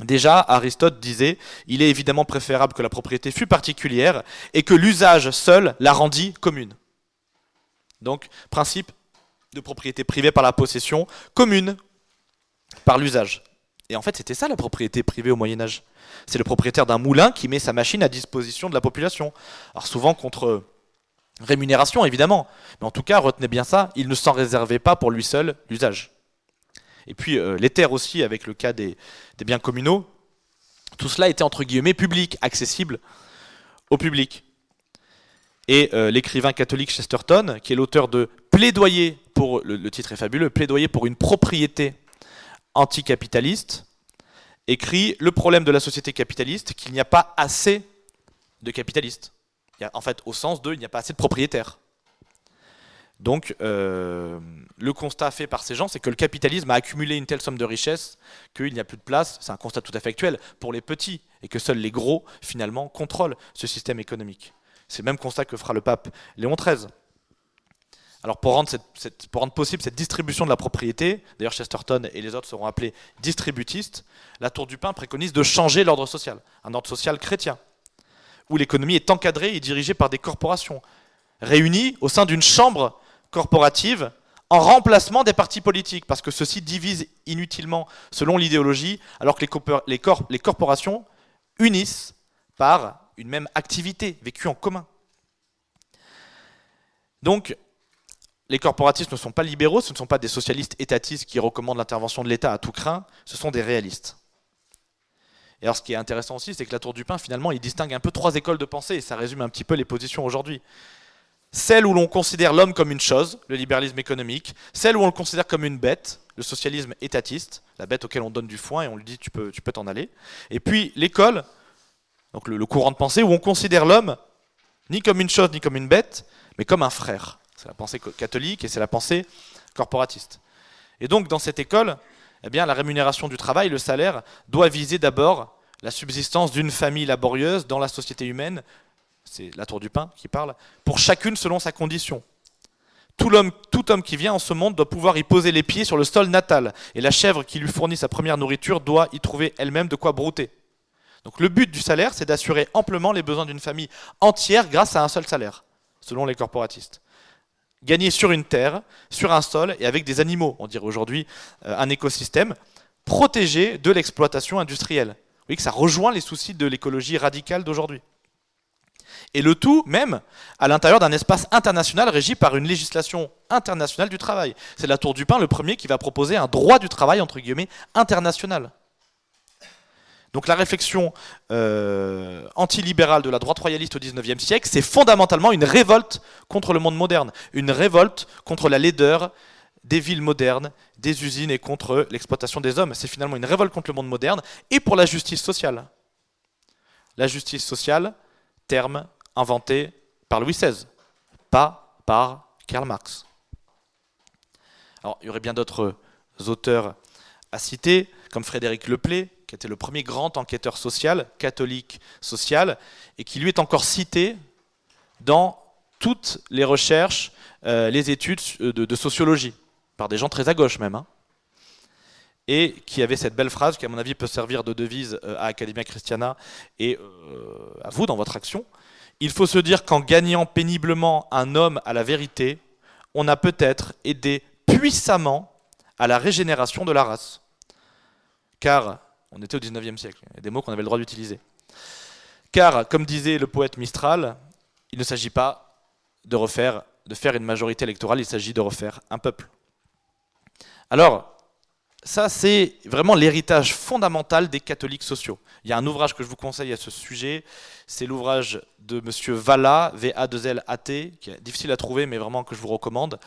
Déjà, Aristote disait, il est évidemment préférable que la propriété fût particulière et que l'usage seul la rendit commune. Donc, principe de propriété privée par la possession, commune par l'usage. Et en fait, c'était ça la propriété privée au Moyen Âge. C'est le propriétaire d'un moulin qui met sa machine à disposition de la population. Alors souvent contre rémunération, évidemment. Mais en tout cas, retenez bien ça, il ne s'en réservait pas pour lui seul l'usage. Et puis euh, les terres aussi, avec le cas des, biens communaux, tout cela était entre guillemets public, accessible au public. Et euh, l'écrivain catholique Chesterton, qui est l'auteur de Plaidoyer le, titre est fabuleux, Plaidoyer pour une propriété anticapitaliste, écrit Le problème de la société capitaliste, qu'il n'y a pas assez de capitalistes. en fait, au sens de, il n'y a pas assez de propriétaires. Donc, euh, le constat fait par ces gens, c'est que le capitalisme a accumulé une telle somme de richesses qu'il n'y a plus de place, c'est un constat tout à fait actuel, pour les petits, et que seuls les gros, finalement, contrôlent ce système économique. C'est le même constat que fera le pape Léon XIII. Alors pour rendre, possible cette distribution de la propriété, d'ailleurs Chesterton et les autres seront appelés distributistes, la Tour du Pain préconise de changer l'ordre social, un ordre social chrétien, où l'économie est encadrée et dirigée par des corporations, réunies au sein d'une chambre corporative en remplacement des partis politiques, parce que ceux-ci divisent inutilement selon l'idéologie, alors que les, les corporations unissent par une même activité vécue en commun. Donc, les corporatistes ne sont pas libéraux, ce ne sont pas des socialistes étatistes qui recommandent l'intervention de l'État à tout craint, ce sont des réalistes. Et alors ce qui est intéressant aussi, c'est que la Tour du Pain, finalement, il distingue un peu trois écoles de pensée, et ça résume un petit peu les positions aujourd'hui. Celle où l'on considère l'homme comme une chose, le libéralisme économique, celle où on le considère comme une bête, le socialisme étatiste, la bête auquel on donne du foin et on lui dit tu peux tu peux t'en aller. Et puis l'école, donc le courant de pensée où on considère l'homme ni comme une chose ni comme une bête, mais comme un frère. C'est la pensée catholique et c'est la pensée corporatiste. Et donc dans cette école, eh bien, la rémunération du travail, le salaire, doit viser d'abord la subsistance d'une famille laborieuse dans la société humaine, c'est la tour du pain qui parle, pour chacune selon sa condition. Tout homme, tout homme qui vient en ce monde doit pouvoir y poser les pieds sur le sol natal, et la chèvre qui lui fournit sa première nourriture doit y trouver elle-même de quoi brouter. Donc le but du salaire, c'est d'assurer amplement les besoins d'une famille entière grâce à un seul salaire, selon les corporatistes gagner sur une terre, sur un sol et avec des animaux, on dirait aujourd'hui euh, un écosystème, protégé de l'exploitation industrielle. Vous voyez que ça rejoint les soucis de l'écologie radicale d'aujourd'hui. Et le tout même à l'intérieur d'un espace international régi par une législation internationale du travail. C'est la Tour du Pain le premier qui va proposer un droit du travail, entre guillemets, international. Donc la réflexion euh, antilibérale de la droite royaliste au XIXe siècle, c'est fondamentalement une révolte contre le monde moderne, une révolte contre la laideur des villes modernes, des usines et contre l'exploitation des hommes. C'est finalement une révolte contre le monde moderne et pour la justice sociale. La justice sociale, terme inventé par Louis XVI, pas par Karl Marx. Alors, il y aurait bien d'autres auteurs à citer, comme Frédéric Leplay, qui était le premier grand enquêteur social, catholique social, et qui lui est encore cité dans toutes les recherches, euh, les études euh, de, sociologie, par des gens très à gauche même. Hein. et qui avait cette belle phrase qui, à mon avis, peut servir de devise euh, à Academia Christiana et à vous dans votre action. Il faut se dire qu'en gagnant péniblement un homme à la vérité, on a peut-être aidé puissamment à la régénération de la race. Car, on était au 19e siècle, des mots qu'on avait le droit d'utiliser. Car, comme disait le poète Mistral, il ne s'agit pas de refaire, faire une majorité électorale, il s'agit de refaire un peuple. Alors, ça, c'est vraiment l'héritage fondamental des catholiques sociaux. Il y a un ouvrage que je vous conseille à ce sujet, c'est l'ouvrage de M. Valla, V-A-2-L-A-T, qui est difficile à trouver, mais vraiment que je vous recommande.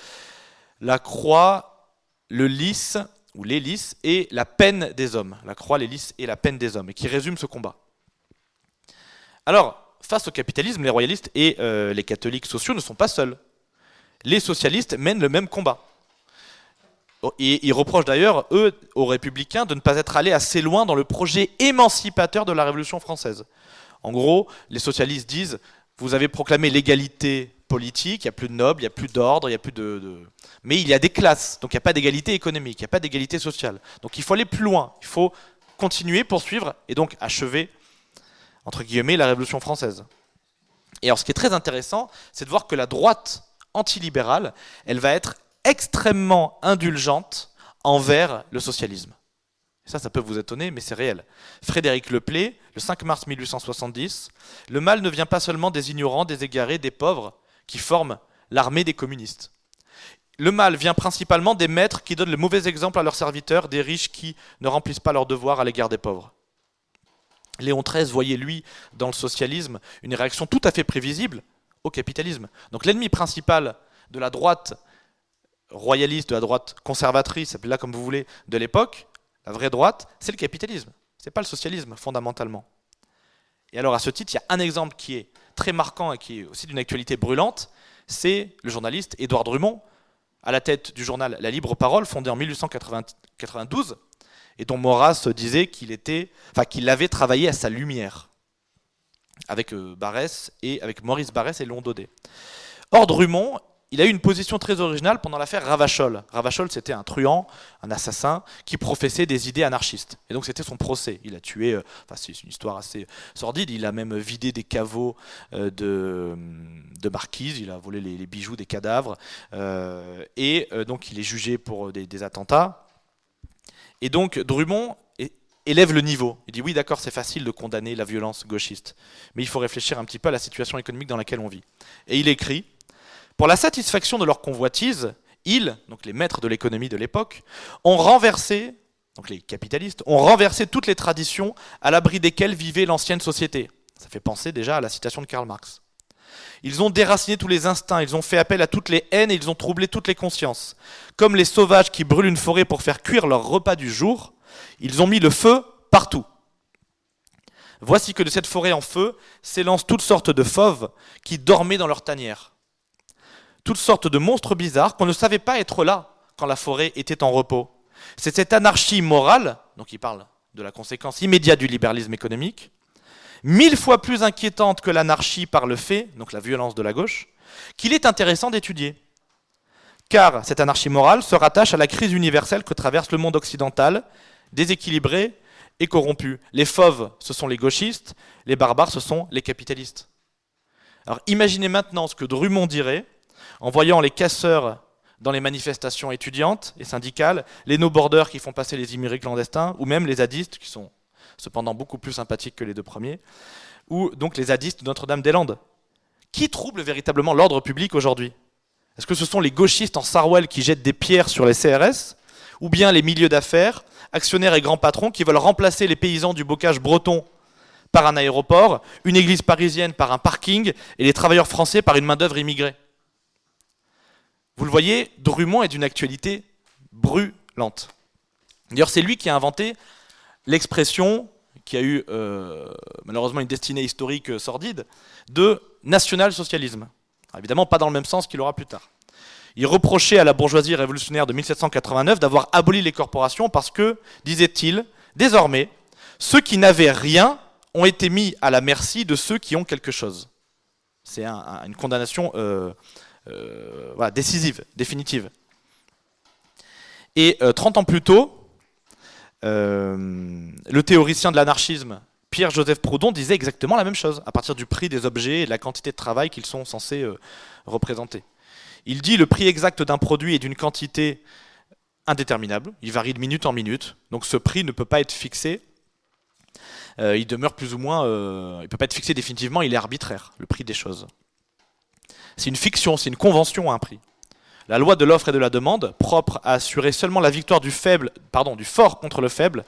La croix, le lys, ou lys, et la peine des hommes. La croix, lys et la peine des hommes, et qui résume ce combat. Alors, face au capitalisme, les royalistes et euh, les catholiques sociaux ne sont pas seuls. Les socialistes mènent le même combat. Et ils reprochent d'ailleurs, eux, aux républicains, de ne pas être allés assez loin dans le projet émancipateur de la Révolution française. En gros, les socialistes disent, vous avez proclamé l'égalité politique, il n'y a plus de nobles, il n'y a plus d'ordre, il n'y a plus de, Mais il y a des classes, donc il n'y a pas d'égalité économique, il n'y a pas d'égalité sociale. Donc il faut aller plus loin, il faut continuer, poursuivre, et donc achever, entre guillemets, la Révolution française. Et alors ce qui est très intéressant, c'est de voir que la droite antilibérale, elle va être extrêmement indulgente envers le socialisme. Ça, ça peut vous étonner, mais c'est réel. Frédéric Leplay, le 5 mars 1870, le mal ne vient pas seulement des ignorants, des égarés, des pauvres, qui forment l'armée des communistes. Le mal vient principalement des maîtres qui donnent le mauvais exemple à leurs serviteurs, des riches qui ne remplissent pas leurs devoirs à l'égard des pauvres. Léon XIII voyait, lui, dans le socialisme, une réaction tout à fait prévisible au capitalisme. Donc l'ennemi principal de la droite royaliste, de la droite conservatrice, appelez-la comme vous voulez, de l'époque, la vraie droite, c'est le capitalisme. Ce n'est pas le socialisme, fondamentalement. Et alors, à ce titre, il y a un exemple qui est très marquant et qui est aussi d'une actualité brûlante, c'est le journaliste Édouard Drummond, à la tête du journal La Libre Parole, fondé en 1892, et dont Maurras disait qu'il était, enfin, qu'il avait travaillé à sa lumière, avec euh, Barès et avec Maurice Barès et Léon Daudet. Or, Drummond il a eu une position très originale pendant l'affaire Ravachol. Ravachol, c'était un truand, un assassin, qui professait des idées anarchistes. Et donc c'était son procès. Il a tué, euh, c'est une histoire assez sordide, il a même vidé des caveaux euh, de, de marquises, il a volé les, bijoux des cadavres, euh, et donc il est jugé pour des, attentats. Et donc Drummond élève le niveau. Il dit oui d'accord c'est facile de condamner la violence gauchiste, mais il faut réfléchir un petit peu à la situation économique dans laquelle on vit. Et il écrit pour la satisfaction de leur convoitise, ils, donc les maîtres de l'économie de l'époque, ont renversé, donc les capitalistes, ont renversé toutes les traditions à l'abri desquelles vivait l'ancienne société. Ça fait penser déjà à la citation de Karl Marx. Ils ont déraciné tous les instincts, ils ont fait appel à toutes les haines et ils ont troublé toutes les consciences. Comme les sauvages qui brûlent une forêt pour faire cuire leur repas du jour, ils ont mis le feu partout. Voici que de cette forêt en feu s'élancent toutes sortes de fauves qui dormaient dans leur tanière toutes sortes de monstres bizarres qu'on ne savait pas être là quand la forêt était en repos. C'est cette anarchie morale, donc il parle de la conséquence immédiate du libéralisme économique, mille fois plus inquiétante que l'anarchie par le fait, donc la violence de la gauche, qu'il est intéressant d'étudier. Car cette anarchie morale se rattache à la crise universelle que traverse le monde occidental, déséquilibré et corrompu. Les fauves, ce sont les gauchistes, les barbares, ce sont les capitalistes. Alors imaginez maintenant ce que Drummond dirait en voyant les casseurs dans les manifestations étudiantes et syndicales, les no-borders qui font passer les immigrés clandestins, ou même les zadistes, qui sont cependant beaucoup plus sympathiques que les deux premiers, ou donc les zadistes de Notre-Dame-des-Landes. Qui trouble véritablement l'ordre public aujourd'hui? Est-ce que ce sont les gauchistes en Sarwell qui jettent des pierres sur les CRS Ou bien les milieux d'affaires, actionnaires et grands patrons qui veulent remplacer les paysans du bocage breton par un aéroport, une église parisienne par un parking et les travailleurs français par une main-d'œuvre immigrée? Vous le voyez, Drummond est d'une actualité brûlante. D'ailleurs, c'est lui qui a inventé l'expression, qui a eu euh, malheureusement une destinée historique sordide, de national-socialisme. Évidemment, pas dans le même sens qu'il aura plus tard. Il reprochait à la bourgeoisie révolutionnaire de 1789 d'avoir aboli les corporations parce que, disait-il, désormais, ceux qui n'avaient rien ont été mis à la merci de ceux qui ont quelque chose. C'est une condamnation euh, euh, décisive, définitive. Et 30 euh, ans plus tôt, euh, le théoricien de l'anarchisme Pierre-Joseph Proudhon disait exactement la même chose, à partir du prix des objets et de la quantité de travail qu'ils sont censés représenter. Il dit le prix exact d'un produit et d'une quantité indéterminable, il varie de minute en minute, donc ce prix ne peut pas être fixé, il demeure plus ou moins, il ne peut pas être fixé définitivement, il est arbitraire, le prix des choses. C'est une fiction, c'est une convention à un prix. La loi de l'offre et de la demande, propre à assurer seulement la victoire du faible, pardon, du fort contre le faible,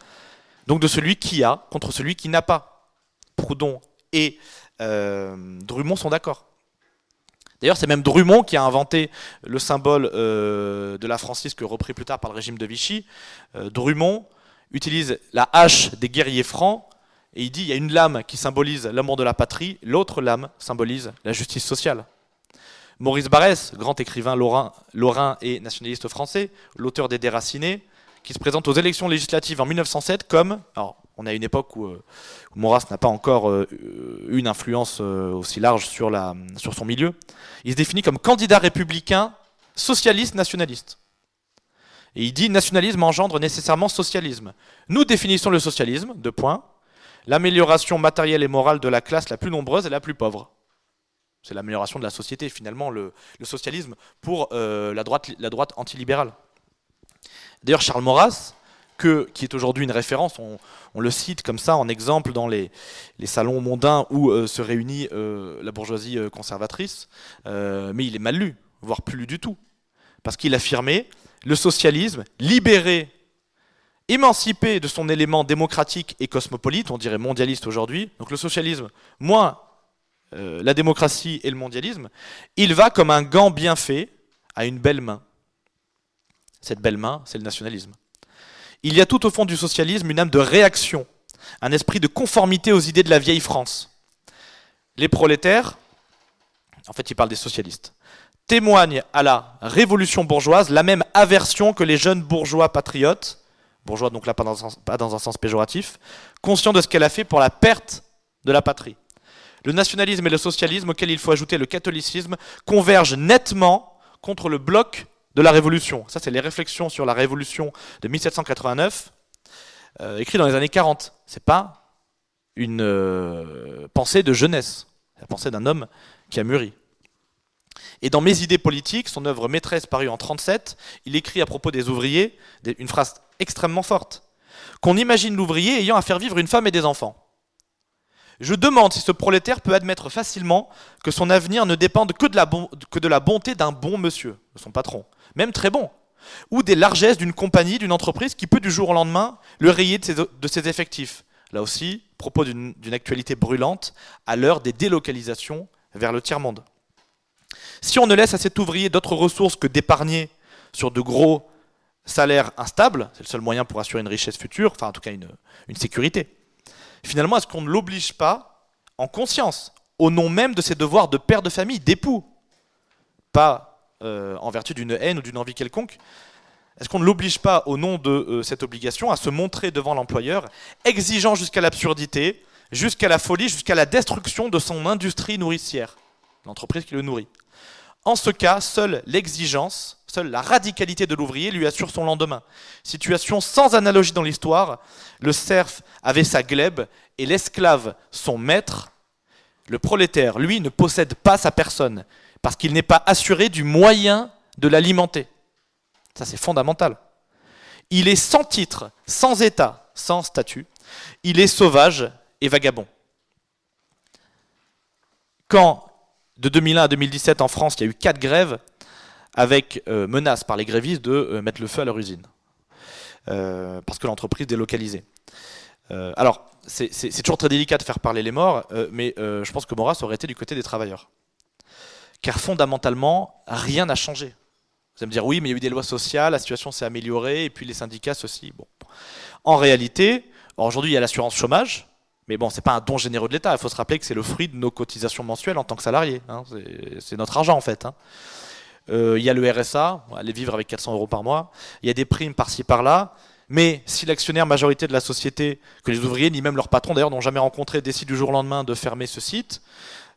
donc de celui qui a contre celui qui n'a pas. Proudhon et euh, Drummond sont d'accord. D'ailleurs, c'est même Drummond qui a inventé le symbole euh, de la francisque repris plus tard par le régime de Vichy. Euh, Drummond utilise la hache des guerriers francs et il dit il y a une lame qui symbolise l'amour de la patrie, l'autre lame symbolise la justice sociale. Maurice Barrès, grand écrivain lorrain, et nationaliste français, l'auteur des Déracinés, qui se présente aux élections législatives en 1907 comme, alors on à une époque où, euh, Maurras n'a pas encore eu une influence aussi large sur, sur son milieu, il se définit comme candidat républicain, socialiste, nationaliste. Et il dit nationalisme engendre nécessairement socialisme. Nous définissons le socialisme, deux points, l'amélioration matérielle et morale de la classe la plus nombreuse et la plus pauvre. C'est l'amélioration de la société, finalement, le, socialisme pour euh, la droite, la droite antilibérale. D'ailleurs, Charles Maurras, qui est aujourd'hui une référence. On, le cite comme ça en exemple dans les, salons mondains où euh, se réunit euh, la bourgeoisie conservatrice, mais il est mal lu, voire plus lu du tout. Parce qu'il affirmait le socialisme libéré, émancipé de son élément démocratique et cosmopolite, on dirait mondialiste aujourd'hui, donc le socialisme, moins la démocratie et le mondialisme, il va comme un gant bien fait à une belle main. Cette belle main, c'est le nationalisme. Il y a tout au fond du socialisme une âme de réaction, un esprit de conformité aux idées de la vieille France. Les prolétaires, en fait il parle des socialistes, témoignent à la révolution bourgeoise la même aversion que les jeunes bourgeois patriotes, bourgeois donc là pas dans, un sens, pas dans un sens péjoratif, conscients de ce qu'elle a fait pour la perte de la patrie. Le nationalisme et le socialisme, auquel il faut ajouter le catholicisme, convergent nettement contre le bloc de la Révolution. Ça, c'est les réflexions sur la Révolution de 1789, euh, écrites dans les années 40. C'est pas une euh, pensée de jeunesse, c'est la pensée d'un homme qui a mûri. Et dans Mes idées politiques, son œuvre maîtresse parue en 37, il écrit à propos des ouvriers une phrase extrêmement forte. Qu'on imagine l'ouvrier ayant à faire vivre une femme et des enfants. Je demande si ce prolétaire peut admettre facilement que son avenir ne dépende que de la, bonté d'un bon monsieur, de son patron, même très bon, ou des largesses d'une compagnie, d'une entreprise qui peut du jour au lendemain le rayer de ses, effectifs. Là aussi, propos d'une actualité brûlante à l'heure des délocalisations vers le tiers-monde. Si on ne laisse à cet ouvrier d'autres ressources que d'épargner sur de gros salaires instables, c'est le seul moyen pour assurer une richesse future, enfin en tout cas une sécurité, finalement, est-ce qu'on ne l'oblige pas, en conscience, au nom même de ses devoirs de père de famille, d'époux, pas euh, en vertu d'une haine ou d'une envie quelconque, est-ce qu'on ne l'oblige pas, au nom de euh, cette obligation, à se montrer devant l'employeur, exigeant jusqu'à l'absurdité, jusqu'à la folie, jusqu'à la destruction de son industrie nourricière, l'entreprise qui le nourrit? En ce cas, seule l'exigence, seule la radicalité de l'ouvrier lui assure son lendemain. Situation sans analogie dans l'histoire, le serf avait sa glèbe et l'esclave son maître. Le prolétaire, lui, ne possède pas sa personne parce qu'il n'est pas assuré du moyen de l'alimenter. Ça, c'est fondamental. Il est sans titre, sans état, sans statut. Il est sauvage et vagabond. Quand, de 2001 à 2017, en France, il y a eu quatre grèves, avec euh, menace par les grévistes de euh, mettre le feu à leur usine, euh, parce que l'entreprise délocalisée. alors, c'est toujours très délicat de faire parler les morts, mais je pense que Maurras aurait été du côté des travailleurs car fondamentalement, rien n'a changé. Vous allez me dire, oui, mais il y a eu des lois sociales, la situation s'est améliorée, et puis les syndicats, ceci. Bon. En réalité, aujourd'hui, il y a l'assurance chômage, mais bon, c'est pas un don généreux de l'État. Il faut se rappeler que c'est le fruit de nos cotisations mensuelles en tant que salarié. Hein. C'est notre argent, en fait. Hein. Euh, il y a le RSA, aller vivre avec 400 euros par mois. Il y a des primes par-ci, par-là. Mais si l'actionnaire majorité de la société, que les ouvriers, ni même leurs patrons d'ailleurs n'ont jamais rencontré, décide du jour au lendemain de fermer ce site,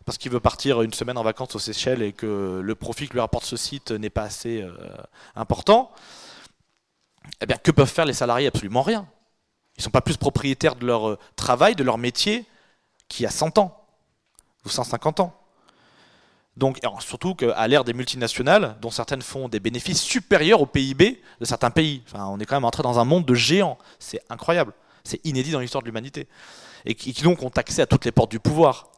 parce qu'il veut partir une semaine en vacances aux Seychelles et que le profit que lui apporte ce site n'est pas assez euh, important, eh bien, que peuvent faire les salariés? Absolument rien. Ils ne sont pas plus propriétaires de leur euh, travail, de leur métier, qui a 100 ans ou 150 ans. Donc, surtout qu'à l'ère des multinationales, dont certaines font des bénéfices supérieurs au PIB de certains pays. On est quand même entré dans un monde de géants. C'est incroyable. C'est inédit dans l'histoire de l'humanité. Et qui, donc ont accès à toutes les portes du pouvoir.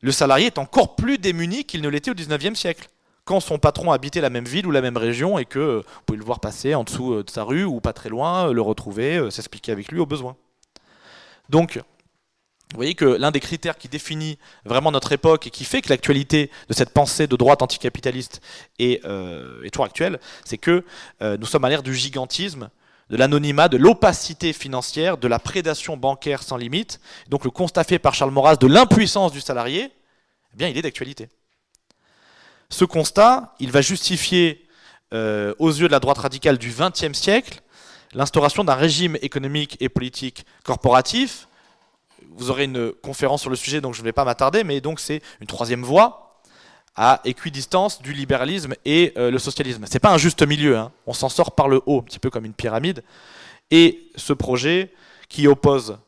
Le salarié est encore plus démuni qu'il ne l'était au XIXe siècle. Quand son patron habitait la même ville ou la même région et que vous pouvez le voir passer en dessous euh, de sa rue ou pas très loin, le retrouver, euh, s'expliquer avec lui au besoin. Donc, vous voyez que l'un des critères qui définit vraiment notre époque et qui fait que l'actualité de cette pensée de droite anticapitaliste est, euh, est toujours actuelle, c'est que euh, nous sommes à l'ère du gigantisme, de l'anonymat, de l'opacité financière, de la prédation bancaire sans limite. Donc le constat fait par Charles Maurras de l'impuissance du salarié, eh bien il est d'actualité. Ce constat, il va justifier euh, aux yeux de la droite radicale du XXe siècle l'instauration d'un régime économique et politique corporatif vous aurez une conférence sur le sujet, donc je ne vais pas m'attarder, mais donc c'est une troisième voie à équidistance du libéralisme et euh, le socialisme. C'est pas un juste milieu, hein. on s'en sort par le haut, un petit peu comme une pyramide. Et ce projet qui oppose,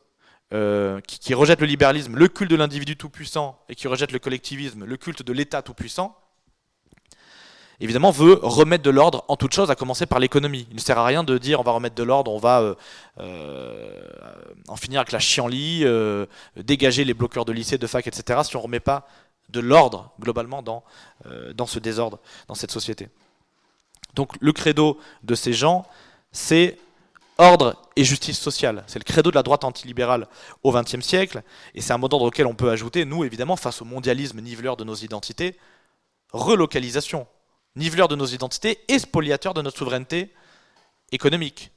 euh, qui, qui, rejette le libéralisme, le culte de l'individu tout-puissant, et qui rejette le collectivisme, le culte de l'État tout-puissant, évidemment, veut remettre de l'ordre en toute chose, à commencer par l'économie. Il ne sert à rien de dire on va remettre de l'ordre, on va euh, euh, en finir avec la chienlit, euh, dégager les bloqueurs de lycée, de fac, etc., si on ne remet pas de l'ordre globalement dans, dans ce désordre, dans cette société. Donc le credo de ces gens, c'est ordre et justice sociale. C'est le credo de la droite antilibérale au XXe siècle, et c'est un mot d'ordre auquel on peut ajouter, nous évidemment, face au mondialisme niveleur de nos identités, relocalisation niveleur de nos identités et spoliateur de notre souveraineté économique,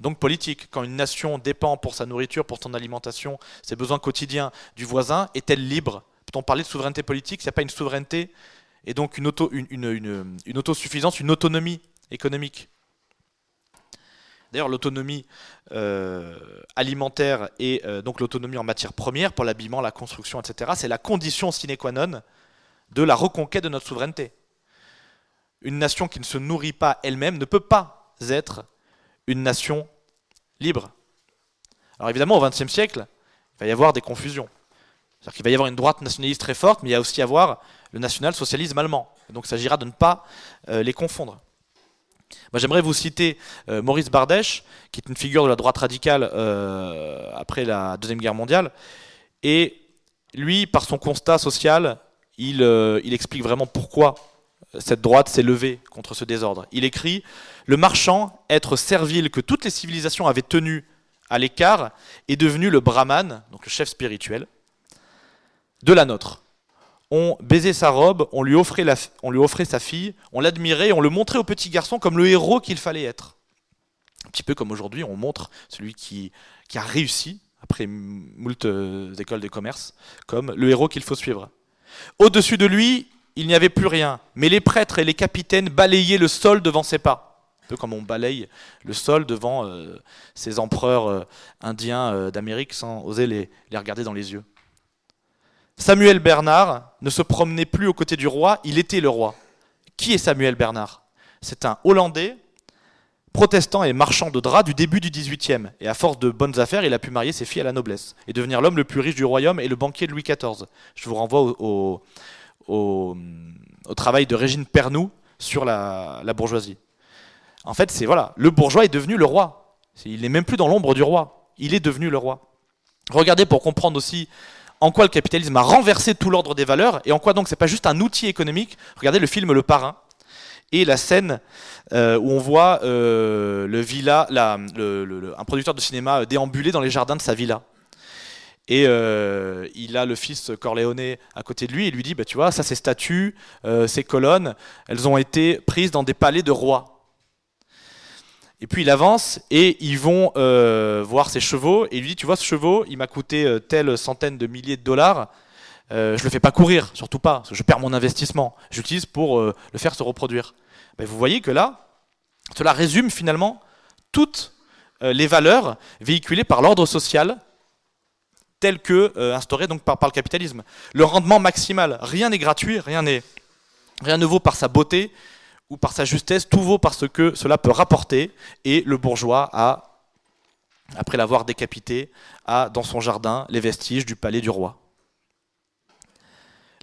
donc politique. Quand une nation dépend pour sa nourriture, pour son alimentation, ses besoins quotidiens du voisin, est-elle libre? Peut-on parler de souveraineté politique? S'il n'y a pas une souveraineté et donc une, auto, une, autosuffisance, une autonomie économique D'ailleurs, l'autonomie euh, alimentaire et euh, donc l'autonomie en matière première pour l'habillement, la construction, etc., c'est la condition sine qua non de la reconquête de notre souveraineté une nation qui ne se nourrit pas elle-même ne peut pas être une nation libre. Alors évidemment, au XXe siècle, il va y avoir des confusions. C'est-à-dire qu'il va y avoir une droite nationaliste très forte, mais il va aussi y avoir le national-socialisme allemand. donc il s'agira de ne pas euh, les confondre. Moi, j'aimerais vous citer euh, Maurice Bardèche, qui est une figure de la droite radicale euh, après la Deuxième Guerre mondiale. Et lui, par son constat social, il, il explique vraiment pourquoi cette droite s'est levée contre ce désordre. Il écrit Le marchand, être servile que toutes les civilisations avaient tenu à l'écart, est devenu le brahman, donc le chef spirituel, de la nôtre. On baisait sa robe, on lui offrait, sa fille, on l'admirait, on le montrait au petit garçon comme le héros qu'il fallait être. Un petit peu comme aujourd'hui, on montre celui qui, qui a réussi, après moult euh, écoles de commerce, comme le héros qu'il faut suivre. Au-dessus de lui, il n'y avait plus rien. Mais les prêtres et les capitaines balayaient le sol devant ses pas. Un peu comme on balaye le sol devant euh, ces empereurs euh, indiens euh, d'Amérique sans oser les, regarder dans les yeux. Samuel Bernard ne se promenait plus aux côtés du roi, il était le roi. Qui est Samuel Bernard? C'est un Hollandais, protestant et marchand de draps du début du XVIIIe. Et à force de bonnes affaires, il a pu marier ses filles à la noblesse et devenir l'homme le plus riche du royaume et le banquier de Louis XIV. Je vous renvoie au, travail de Régine Pernoud sur la, bourgeoisie. En fait, c'est voilà, le bourgeois est devenu le roi. Il n'est même plus dans l'ombre du roi. Il est devenu le roi. Regardez pour comprendre aussi en quoi le capitalisme a renversé tout l'ordre des valeurs et en quoi donc c'est pas juste un outil économique. Regardez le film Le Parrain et la scène euh, où on voit euh, le villa, un producteur de cinéma déambuler dans les jardins de sa villa. Et euh, il a le fils Corleone à côté de lui et lui dit, bah, tu vois, ça ces statues, euh, ces colonnes, elles ont été prises dans des palais de rois. Et puis il avance et ils vont euh, voir ses chevaux et il lui dit, tu vois, ce chevaux, il m'a coûté telle centaine de milliers de dollars, je le fais pas courir, surtout pas, parce que je perds mon investissement. J'utilise pour le faire se reproduire. Ben, vous voyez que là, cela résume finalement toutes les valeurs véhiculées par l'ordre social tel que euh, instauré donc par, par, le capitalisme. Le rendement maximal, rien n'est gratuit, rien ne vaut par sa beauté ou par sa justesse, tout vaut parce que cela peut rapporter. Et le bourgeois a, après l'avoir décapité, a dans son jardin les vestiges du palais du roi.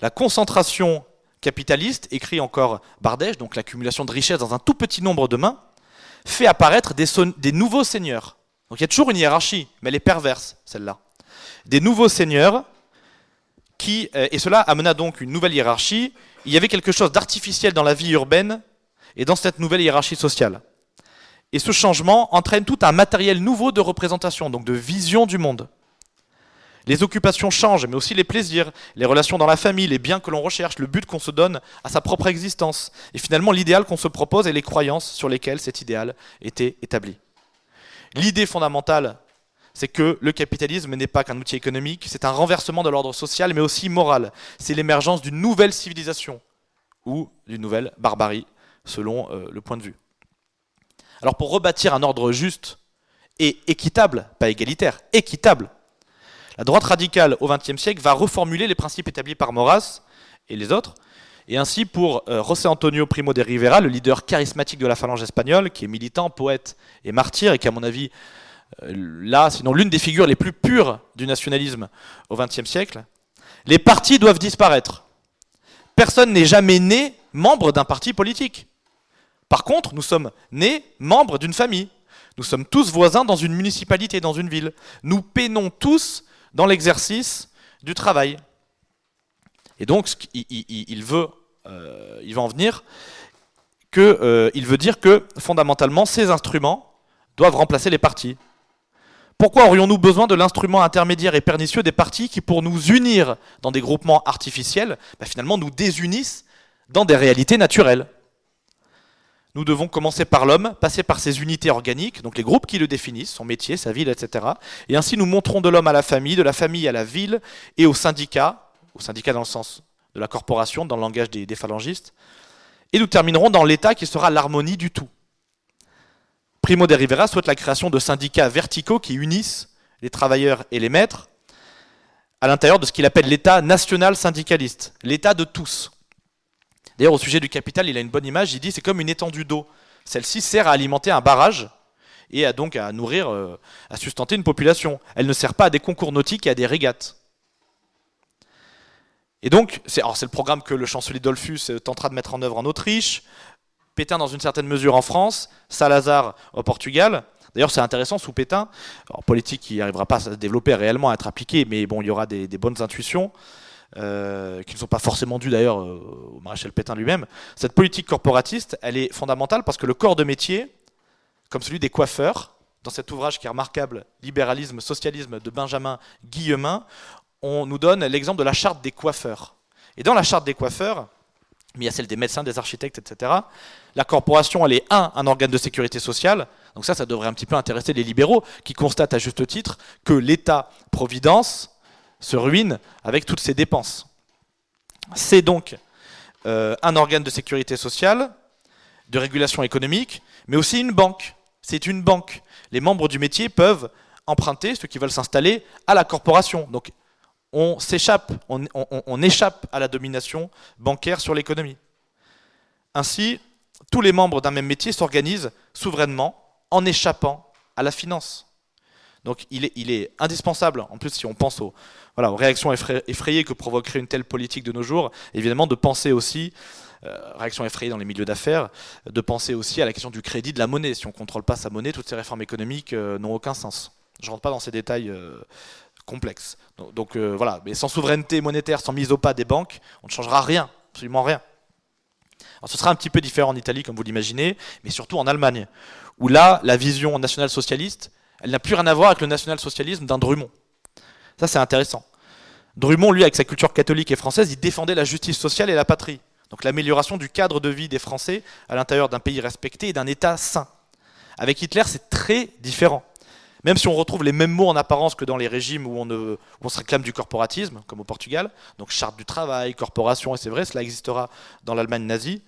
La concentration capitaliste, écrit encore Bardèche, donc l'accumulation de richesses dans un tout petit nombre de mains, fait apparaître des, des nouveaux seigneurs. Donc il y a toujours une hiérarchie, mais elle est perverse, celle-là. Des nouveaux seigneurs qui, euh, et cela amena donc une nouvelle hiérarchie. Il y avait quelque chose d'artificiel dans la vie urbaine et dans cette nouvelle hiérarchie sociale. Et ce changement entraîne tout un matériel nouveau de représentation, donc de vision du monde. Les occupations changent, mais aussi les plaisirs, les relations dans la famille, les biens que l'on recherche, le but qu'on se donne à sa propre existence, et finalement l'idéal qu'on se propose et les croyances sur lesquelles cet idéal était établi. L'idée fondamentale, c'est que le capitalisme n'est pas qu'un outil économique, c'est un renversement de l'ordre social, mais aussi moral. C'est l'émergence d'une nouvelle civilisation, ou d'une nouvelle barbarie, selon euh, le point de vue. Alors pour rebâtir un ordre juste et équitable, pas égalitaire, équitable, la droite radicale au XXe siècle va reformuler les principes établis par Maurras et les autres, et ainsi pour euh, José Antonio Primo de Rivera, le leader charismatique de la phalange espagnole, qui est militant, poète et martyr, et qui à mon avis, là, sinon l'une des figures les plus pures du nationalisme au XXe siècle, les partis doivent disparaître. Personne n'est jamais né membre d'un parti politique. Par contre, nous sommes nés membres d'une famille. Nous sommes tous voisins dans une municipalité, dans une ville. Nous peinons tous dans l'exercice du travail. Et donc, il, veut, euh, il va en venir que, euh, il veut dire que fondamentalement, ces instruments doivent remplacer les partis. Pourquoi aurions-nous besoin de l'instrument intermédiaire et pernicieux des partis qui, pour nous unir dans des groupements artificiels, bah, finalement nous désunissent dans des réalités naturelles? Nous devons commencer par l'homme, passer par ses unités organiques, donc les groupes qui le définissent, son métier, sa ville, etc. Et ainsi nous montrons de l'homme à la famille, de la famille à la ville et au syndicat, au syndicat dans le sens de la corporation, dans le langage des, phalangistes. Et nous terminerons dans l'État qui sera l'harmonie du tout. Primo de Rivera souhaite la création de syndicats verticaux qui unissent les travailleurs et les maîtres à l'intérieur de ce qu'il appelle l'État national syndicaliste, l'État de tous. D'ailleurs, au sujet du capital, il a une bonne image. Il dit c'est comme une étendue d'eau. Celle-ci sert à alimenter un barrage et à donc à nourrir, euh, à sustenter une population. Elle ne sert pas à des concours nautiques et à des régates. Et donc, c'est le programme que le chancelier Dolphus tentera de mettre en œuvre en Autriche, Pétain dans une certaine mesure en France, Salazar au Portugal. D'ailleurs, c'est intéressant sous Pétain, alors politique qui n'arrivera pas à se développer réellement, à être appliquée, mais bon, il y aura des bonnes intuitions. Euh, qui ne sont pas forcément dus d'ailleurs euh, au maréchal Pétain lui-même, cette politique corporatiste, elle est fondamentale parce que le corps de métier, comme celui des coiffeurs, dans cet ouvrage qui est remarquable, Libéralisme, Socialisme de Benjamin Guillemin, on nous donne l'exemple de la charte des coiffeurs. Et dans la charte des coiffeurs, mais il y a celle des médecins, des architectes, etc. La corporation, elle est un, organe de sécurité sociale. Donc ça, ça devrait un petit peu intéresser les libéraux, qui constatent à juste titre que l'État-providence se ruine avec toutes ses dépenses. C'est donc euh, un organe de sécurité sociale, de régulation économique, mais aussi une banque. C'est une banque. Les membres du métier peuvent emprunter, ceux qui veulent s'installer, à la corporation. Donc on s'échappe, on échappe à la domination bancaire sur l'économie. Ainsi, tous les membres d'un même métier s'organisent souverainement en échappant à la finance. Donc il est, indispensable, en plus si on pense aux réactions effrayées que provoquerait une telle politique de nos jours, évidemment de penser aussi, euh, réactions effrayées dans les milieux d'affaires, de penser aussi à la question du crédit de la monnaie. Si on ne contrôle pas sa monnaie, toutes ces réformes économiques euh, n'ont aucun sens. Je ne rentre pas dans ces détails euh, complexes. Donc, voilà, mais sans souveraineté monétaire, sans mise au pas des banques, on ne changera rien, absolument rien. Ce sera un petit peu différent en Italie, comme vous l'imaginez, mais surtout en Allemagne, où là, la vision nationale-socialiste, elle n'a plus rien à voir avec le national-socialisme d'un Drummond. Ça, c'est intéressant. Drummond, lui, avec sa culture catholique et française, il défendait la justice sociale et la patrie. Donc l'amélioration du cadre de vie des Français à l'intérieur d'un pays respecté et d'un État sain. Avec Hitler, c'est très différent. Même si on retrouve les mêmes mots en apparence que dans les régimes où on, se réclame du corporatisme, comme au Portugal, donc charte du travail, corporation, et c'est vrai, cela existera dans l'Allemagne nazie,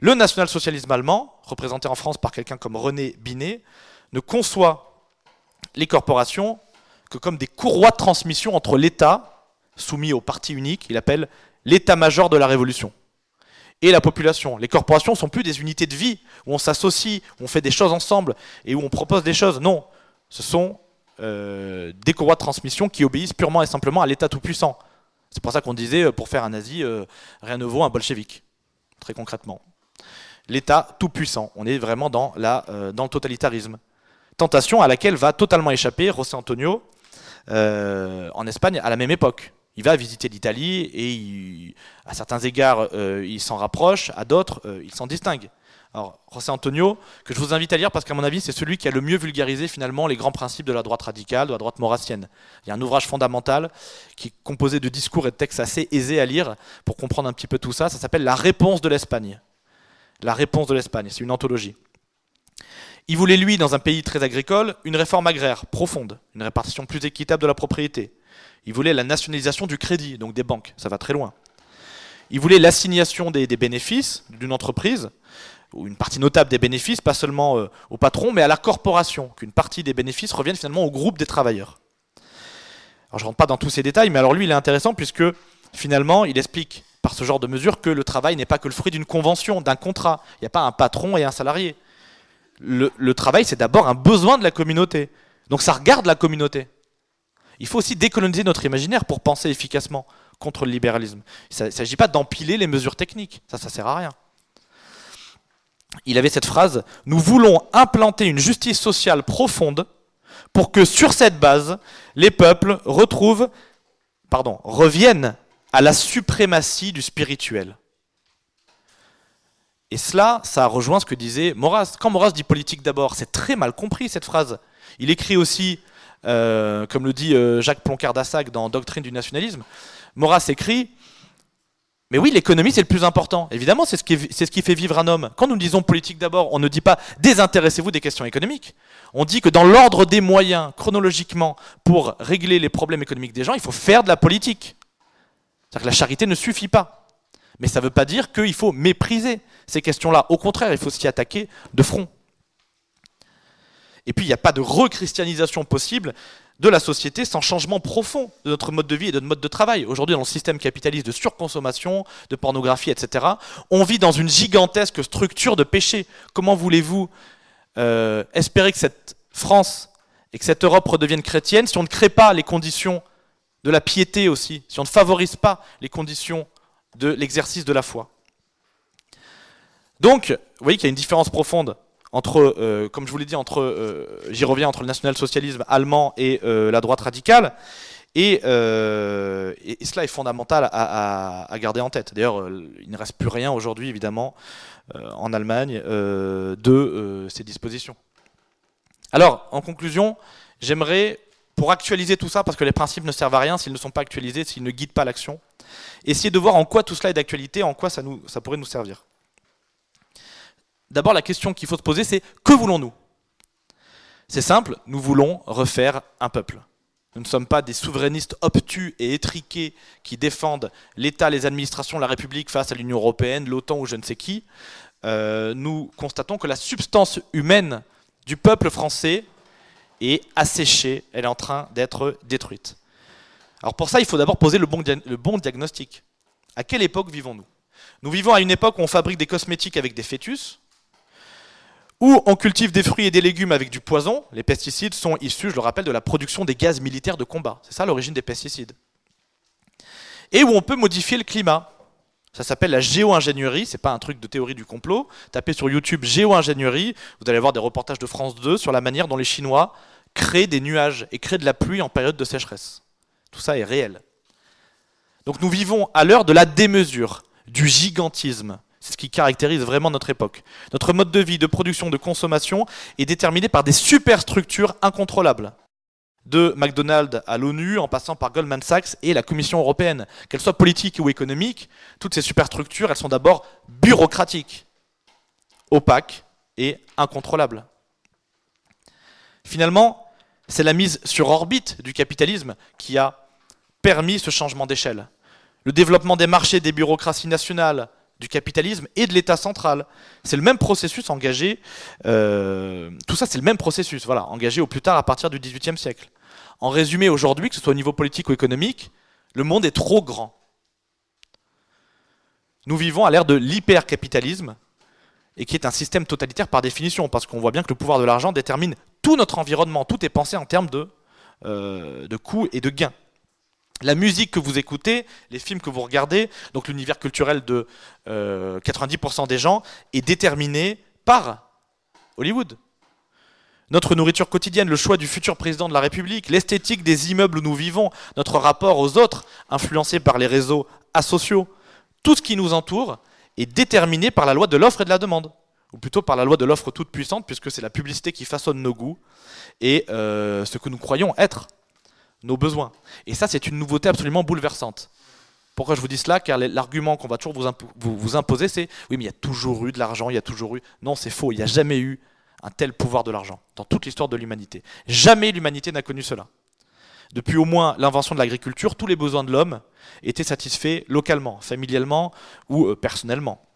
le national-socialisme allemand, représenté en France par quelqu'un comme René Binet, ne conçoit les corporations que comme des courroies de transmission entre l'État, soumis au parti unique, il appelle l'état-major de la révolution, et la population. Les corporations ne sont plus des unités de vie où on s'associe, où on fait des choses ensemble et où on propose des choses. Non, ce sont euh, des courroies de transmission qui obéissent purement et simplement à l'État tout-puissant. C'est pour ça qu'on disait, euh, pour faire un nazi, euh, rien ne vaut un bolchevique, très concrètement. L'État tout puissant, on est vraiment dans le totalitarisme. Tentation à laquelle va totalement échapper José Antonio en Espagne à la même époque. Il va visiter l'Italie et à certains égards, il s'en rapproche, à d'autres, il s'en distingue. Alors, José Antonio, que je vous invite à lire parce qu'à mon avis, c'est celui qui a le mieux vulgarisé finalement les grands principes de la droite radicale, de la droite maurassienne. Il y a un ouvrage fondamental qui est composé de discours et de textes assez aisés à lire pour comprendre un petit peu tout ça. Ça s'appelle La réponse de l'Espagne. La réponse de l'Espagne, c'est une anthologie. Il voulait, lui, dans un pays très agricole, une réforme agraire profonde, une répartition plus équitable de la propriété. Il voulait la nationalisation du crédit, donc des banques, ça va très loin. Il voulait l'assignation des bénéfices d'une entreprise une partie notable des bénéfices, pas seulement euh, au patron, mais à la corporation, qu'une partie des bénéfices revienne finalement au groupe des travailleurs. Alors je ne rentre pas dans tous ces détails, mais alors lui il est intéressant puisque finalement il explique par ce genre de mesure que le travail n'est pas que le fruit d'une convention, d'un contrat. Il n'y a pas un patron et un salarié. Le, le travail c'est d'abord un besoin de la communauté. Donc ça regarde la communauté. Il faut aussi décoloniser notre imaginaire pour penser efficacement contre le libéralisme. Il ne s'agit pas d'empiler les mesures techniques, ça ça sert à rien il avait cette phrase Nous voulons implanter une justice sociale profonde pour que sur cette base, les peuples retrouvent, reviennent à la suprématie du spirituel. Et cela, ça rejoint ce que disait Maurras. Quand Maurras dit politique d'abord, c'est très mal compris cette phrase. Il écrit aussi, euh, comme le dit euh, Jacques Ploncard-Dassac dans Doctrine du nationalisme, Maurras écrit mais oui, l'économie, c'est le plus important. Évidemment, c'est ce, qui, fait vivre un homme. Quand nous disons politique d'abord, on ne dit pas désintéressez-vous des questions économiques. On dit que dans l'ordre des moyens, chronologiquement, pour régler les problèmes économiques des gens, il faut faire de la politique. C'est-à-dire que la charité ne suffit pas. Mais ça ne veut pas dire qu'il faut mépriser ces questions-là. Au contraire, il faut s'y attaquer de front. Et puis, il n'y a pas de rechristianisation possible de la société sans changement profond de notre mode de vie et de notre mode de travail. Aujourd'hui, dans le système capitaliste de surconsommation, de pornographie, etc., on vit dans une gigantesque structure de péché. Comment voulez-vous euh, espérer que cette France et que cette Europe redeviennent chrétiennes si on ne crée pas les conditions de la piété aussi, si on ne favorise pas les conditions de l'exercice de la foi? Donc, vous voyez qu'il y a une différence profonde entre, euh, comme je vous l'ai dit, entre, euh, j'y reviens, entre le national-socialisme allemand et euh, la droite radicale. Et, cela est fondamental à, garder en tête. D'ailleurs, il ne reste plus rien aujourd'hui, évidemment, en Allemagne, de ces dispositions. Alors, en conclusion, j'aimerais, pour actualiser tout ça, parce que les principes ne servent à rien s'ils ne sont pas actualisés, s'ils ne guident pas l'action, essayer de voir en quoi tout cela est d'actualité, en quoi ça, nous, ça pourrait nous servir. D'abord, la question qu'il faut se poser, c'est que voulons-nous? C'est simple, nous voulons refaire un peuple. Nous ne sommes pas des souverainistes obtus et étriqués qui défendent l'État, les administrations, la République face à l'Union européenne, l'OTAN ou je ne sais qui. Euh, nous constatons que la substance humaine du peuple français est asséchée, elle est en train d'être détruite. Alors pour ça, il faut d'abord poser le bon, le bon diagnostic. À quelle époque vivons-nous? Nous vivons à une époque où on fabrique des cosmétiques avec des fœtus, où on cultive des fruits et des légumes avec du poison. Les pesticides sont issus, je le rappelle, de la production des gaz militaires de combat. C'est ça l'origine des pesticides. Et où on peut modifier le climat. Ça s'appelle la géo-ingénierie, c'est pas un truc de théorie du complot. Tapez sur YouTube géo-ingénierie, vous allez voir des reportages de France 2 sur la manière dont les Chinois créent des nuages et créent de la pluie en période de sécheresse. Tout ça est réel. Donc nous vivons à l'heure de la démesure, du gigantisme, c'est ce qui caractérise vraiment notre époque. Notre mode de vie, de production, de consommation est déterminé par des superstructures incontrôlables. De McDonald's à l'ONU, en passant par Goldman Sachs et la Commission européenne. Qu'elles soient politiques ou économiques, toutes ces superstructures, elles sont d'abord bureaucratiques, opaques et incontrôlables. Finalement, c'est la mise sur orbite du capitalisme qui a permis ce changement d'échelle. Le développement des marchés, des bureaucraties nationales, du capitalisme et de l'État central. C'est le même processus engagé, euh, tout ça c'est le même processus, voilà, engagé au plus tard à partir du XVIIIe siècle. En résumé, aujourd'hui, que ce soit au niveau politique ou économique, le monde est trop grand. Nous vivons à l'ère de l'hypercapitalisme, et qui est un système totalitaire par définition, parce qu'on voit bien que le pouvoir de l'argent détermine tout notre environnement, tout est pensé en termes de, euh, de coûts et de gains. La musique que vous écoutez, les films que vous regardez, donc l'univers culturel de 90% euh, des gens est déterminé par Hollywood. Notre nourriture quotidienne, le choix du futur président de la République, l'esthétique des immeubles où nous vivons, notre rapport aux autres, influencé par les réseaux asociaux, tout ce qui nous entoure est déterminé par la loi de l'offre et de la demande, ou plutôt par la loi de l'offre toute puissante, puisque c'est la publicité qui façonne nos goûts et euh, ce que nous croyons être nos besoins. Et ça, c'est une nouveauté absolument bouleversante. Pourquoi je vous dis cela? Car l'argument qu'on va toujours vous, imposer, c'est oui, mais il y a toujours eu de l'argent, il y a toujours eu. Non, c'est faux, il n'y a jamais eu un tel pouvoir de l'argent dans toute l'histoire de l'humanité. Jamais l'humanité n'a connu cela. Depuis au moins l'invention de l'agriculture, tous les besoins de l'homme étaient satisfaits localement, familialement ou euh, personnellement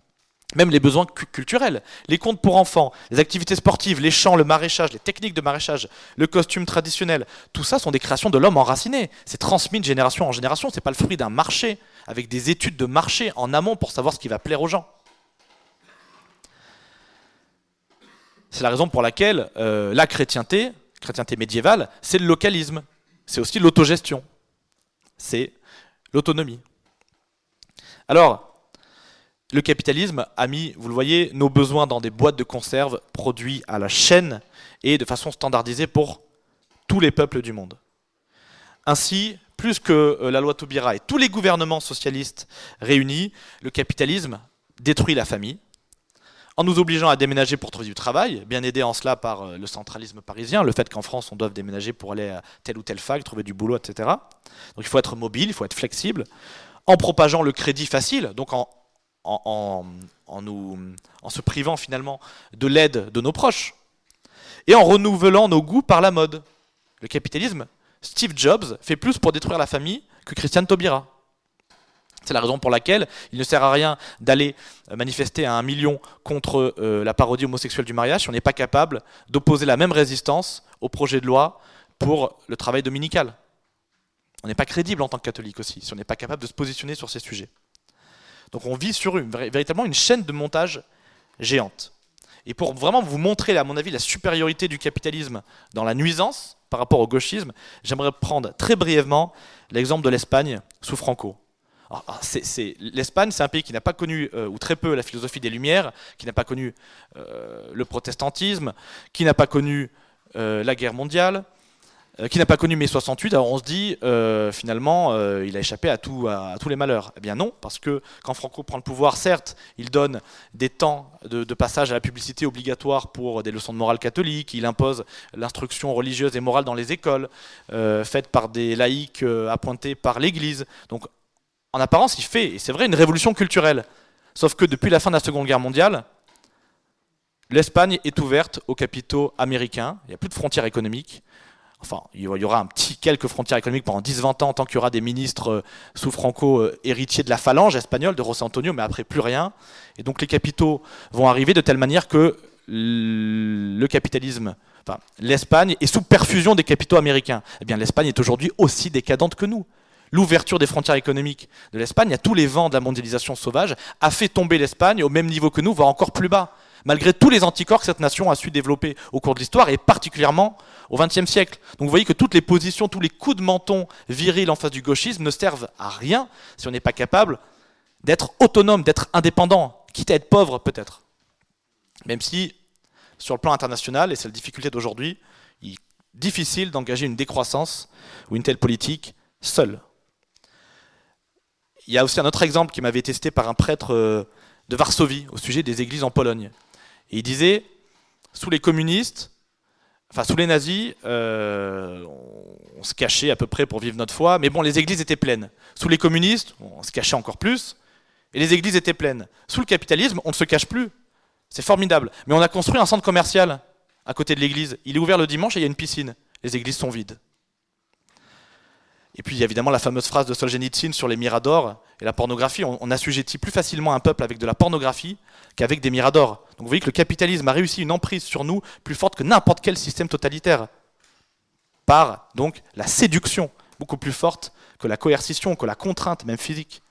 même les besoins culturels, les contes pour enfants, les activités sportives, les chants, le maraîchage, les techniques de maraîchage, le costume traditionnel, tout ça sont des créations de l'homme enraciné. C'est transmis de génération en génération, c'est pas le fruit d'un marché, avec des études de marché en amont pour savoir ce qui va plaire aux gens. C'est la raison pour laquelle euh, la chrétienté, chrétienté médiévale, c'est le localisme, c'est aussi l'autogestion, c'est l'autonomie. Alors, le capitalisme a mis, vous le voyez, nos besoins dans des boîtes de conserve produits à la chaîne et de façon standardisée pour tous les peuples du monde. Ainsi, plus que euh, la loi Taubira et tous les gouvernements socialistes réunis, le capitalisme détruit la famille, en nous obligeant à déménager pour trouver du travail, bien aidé en cela par euh, le centralisme parisien, le fait qu'en France on doit déménager pour aller à telle ou telle fac, trouver du boulot, etc. Donc il faut être mobile, il faut être flexible, en propageant le crédit facile, donc en en, se privant finalement de l'aide de nos proches, et en renouvelant nos goûts par la mode. Le capitalisme, Steve Jobs fait plus pour détruire la famille que Christiane Taubira. C'est la raison pour laquelle il ne sert à rien d'aller manifester à un million contre euh, la parodie homosexuelle du mariage si on n'est pas capable d'opposer la même résistance au projet de loi pour le travail dominical. On n'est pas crédible en tant que catholique aussi si on n'est pas capable de se positionner sur ces sujets. Donc on vit sur une, véritablement une chaîne de montage géante. Et pour vraiment vous montrer, à mon avis, la supériorité du capitalisme dans la nuisance par rapport au gauchisme, j'aimerais prendre très brièvement l'exemple de l'Espagne sous Franco. L'Espagne, c'est un pays qui n'a pas connu, euh, ou très peu, la philosophie des Lumières, qui n'a pas connu euh, le protestantisme, qui n'a pas connu euh, la guerre mondiale, qui n'a pas connu mai 68, alors on se dit euh, finalement euh, il a échappé à, tous les malheurs. Eh bien non, parce que quand Franco prend le pouvoir, certes, il donne des temps de, passage à la publicité obligatoire pour des leçons de morale catholique, il impose l'instruction religieuse et morale dans les écoles, faite par des laïcs appointés par l'Église. Donc en apparence, il fait, et c'est vrai, une révolution culturelle. Sauf que depuis la fin de la Seconde Guerre mondiale, l'Espagne est ouverte aux capitaux américains, il n'y a plus de frontières économiques enfin, il y aura un petit quelques frontières économiques pendant 10-20 ans, tant qu'il y aura des ministres euh, sous Franco euh, héritiers de la phalange espagnole, de José Antonio, mais après plus rien. Et donc les capitaux vont arriver de telle manière que le capitalisme, l'Espagne est sous perfusion des capitaux américains. Eh bien, l'Espagne est aujourd'hui aussi décadente que nous. L'ouverture des frontières économiques de l'Espagne, à tous les vents de la mondialisation sauvage, a fait tomber l'Espagne au même niveau que nous, voire encore plus bas malgré tous les anticorps que cette nation a su développer au cours de l'histoire, et particulièrement au XXe siècle. Donc vous voyez que toutes les positions, tous les coups de menton virils en face du gauchisme ne servent à rien si on n'est pas capable d'être autonome, d'être indépendant, quitte à être pauvre peut-être. Même si, sur le plan international, et c'est la difficulté d'aujourd'hui, il est difficile d'engager une décroissance ou une telle politique seule. Il y a aussi un autre exemple qui m'avait testé par un prêtre euh, de Varsovie au sujet des églises en Pologne. Et il disait, sous les communistes, enfin sous les nazis, euh, on, se cachait à peu près pour vivre notre foi, mais bon, les églises étaient pleines. Sous les communistes, on se cachait encore plus, et les églises étaient pleines. Sous le capitalisme, on ne se cache plus. C'est formidable. Mais on a construit un centre commercial à côté de l'église. Il est ouvert le dimanche et il y a une piscine. Les églises sont vides. Et puis il y a évidemment la fameuse phrase de Solzhenitsyn sur les miradors et la pornographie. On, assujettit plus facilement un peuple avec de la pornographie qu'avec des miradors. Donc vous voyez que le capitalisme a réussi une emprise sur nous plus forte que n'importe quel système totalitaire. Par donc la séduction, beaucoup plus forte que la coercition, que la contrainte, même physique.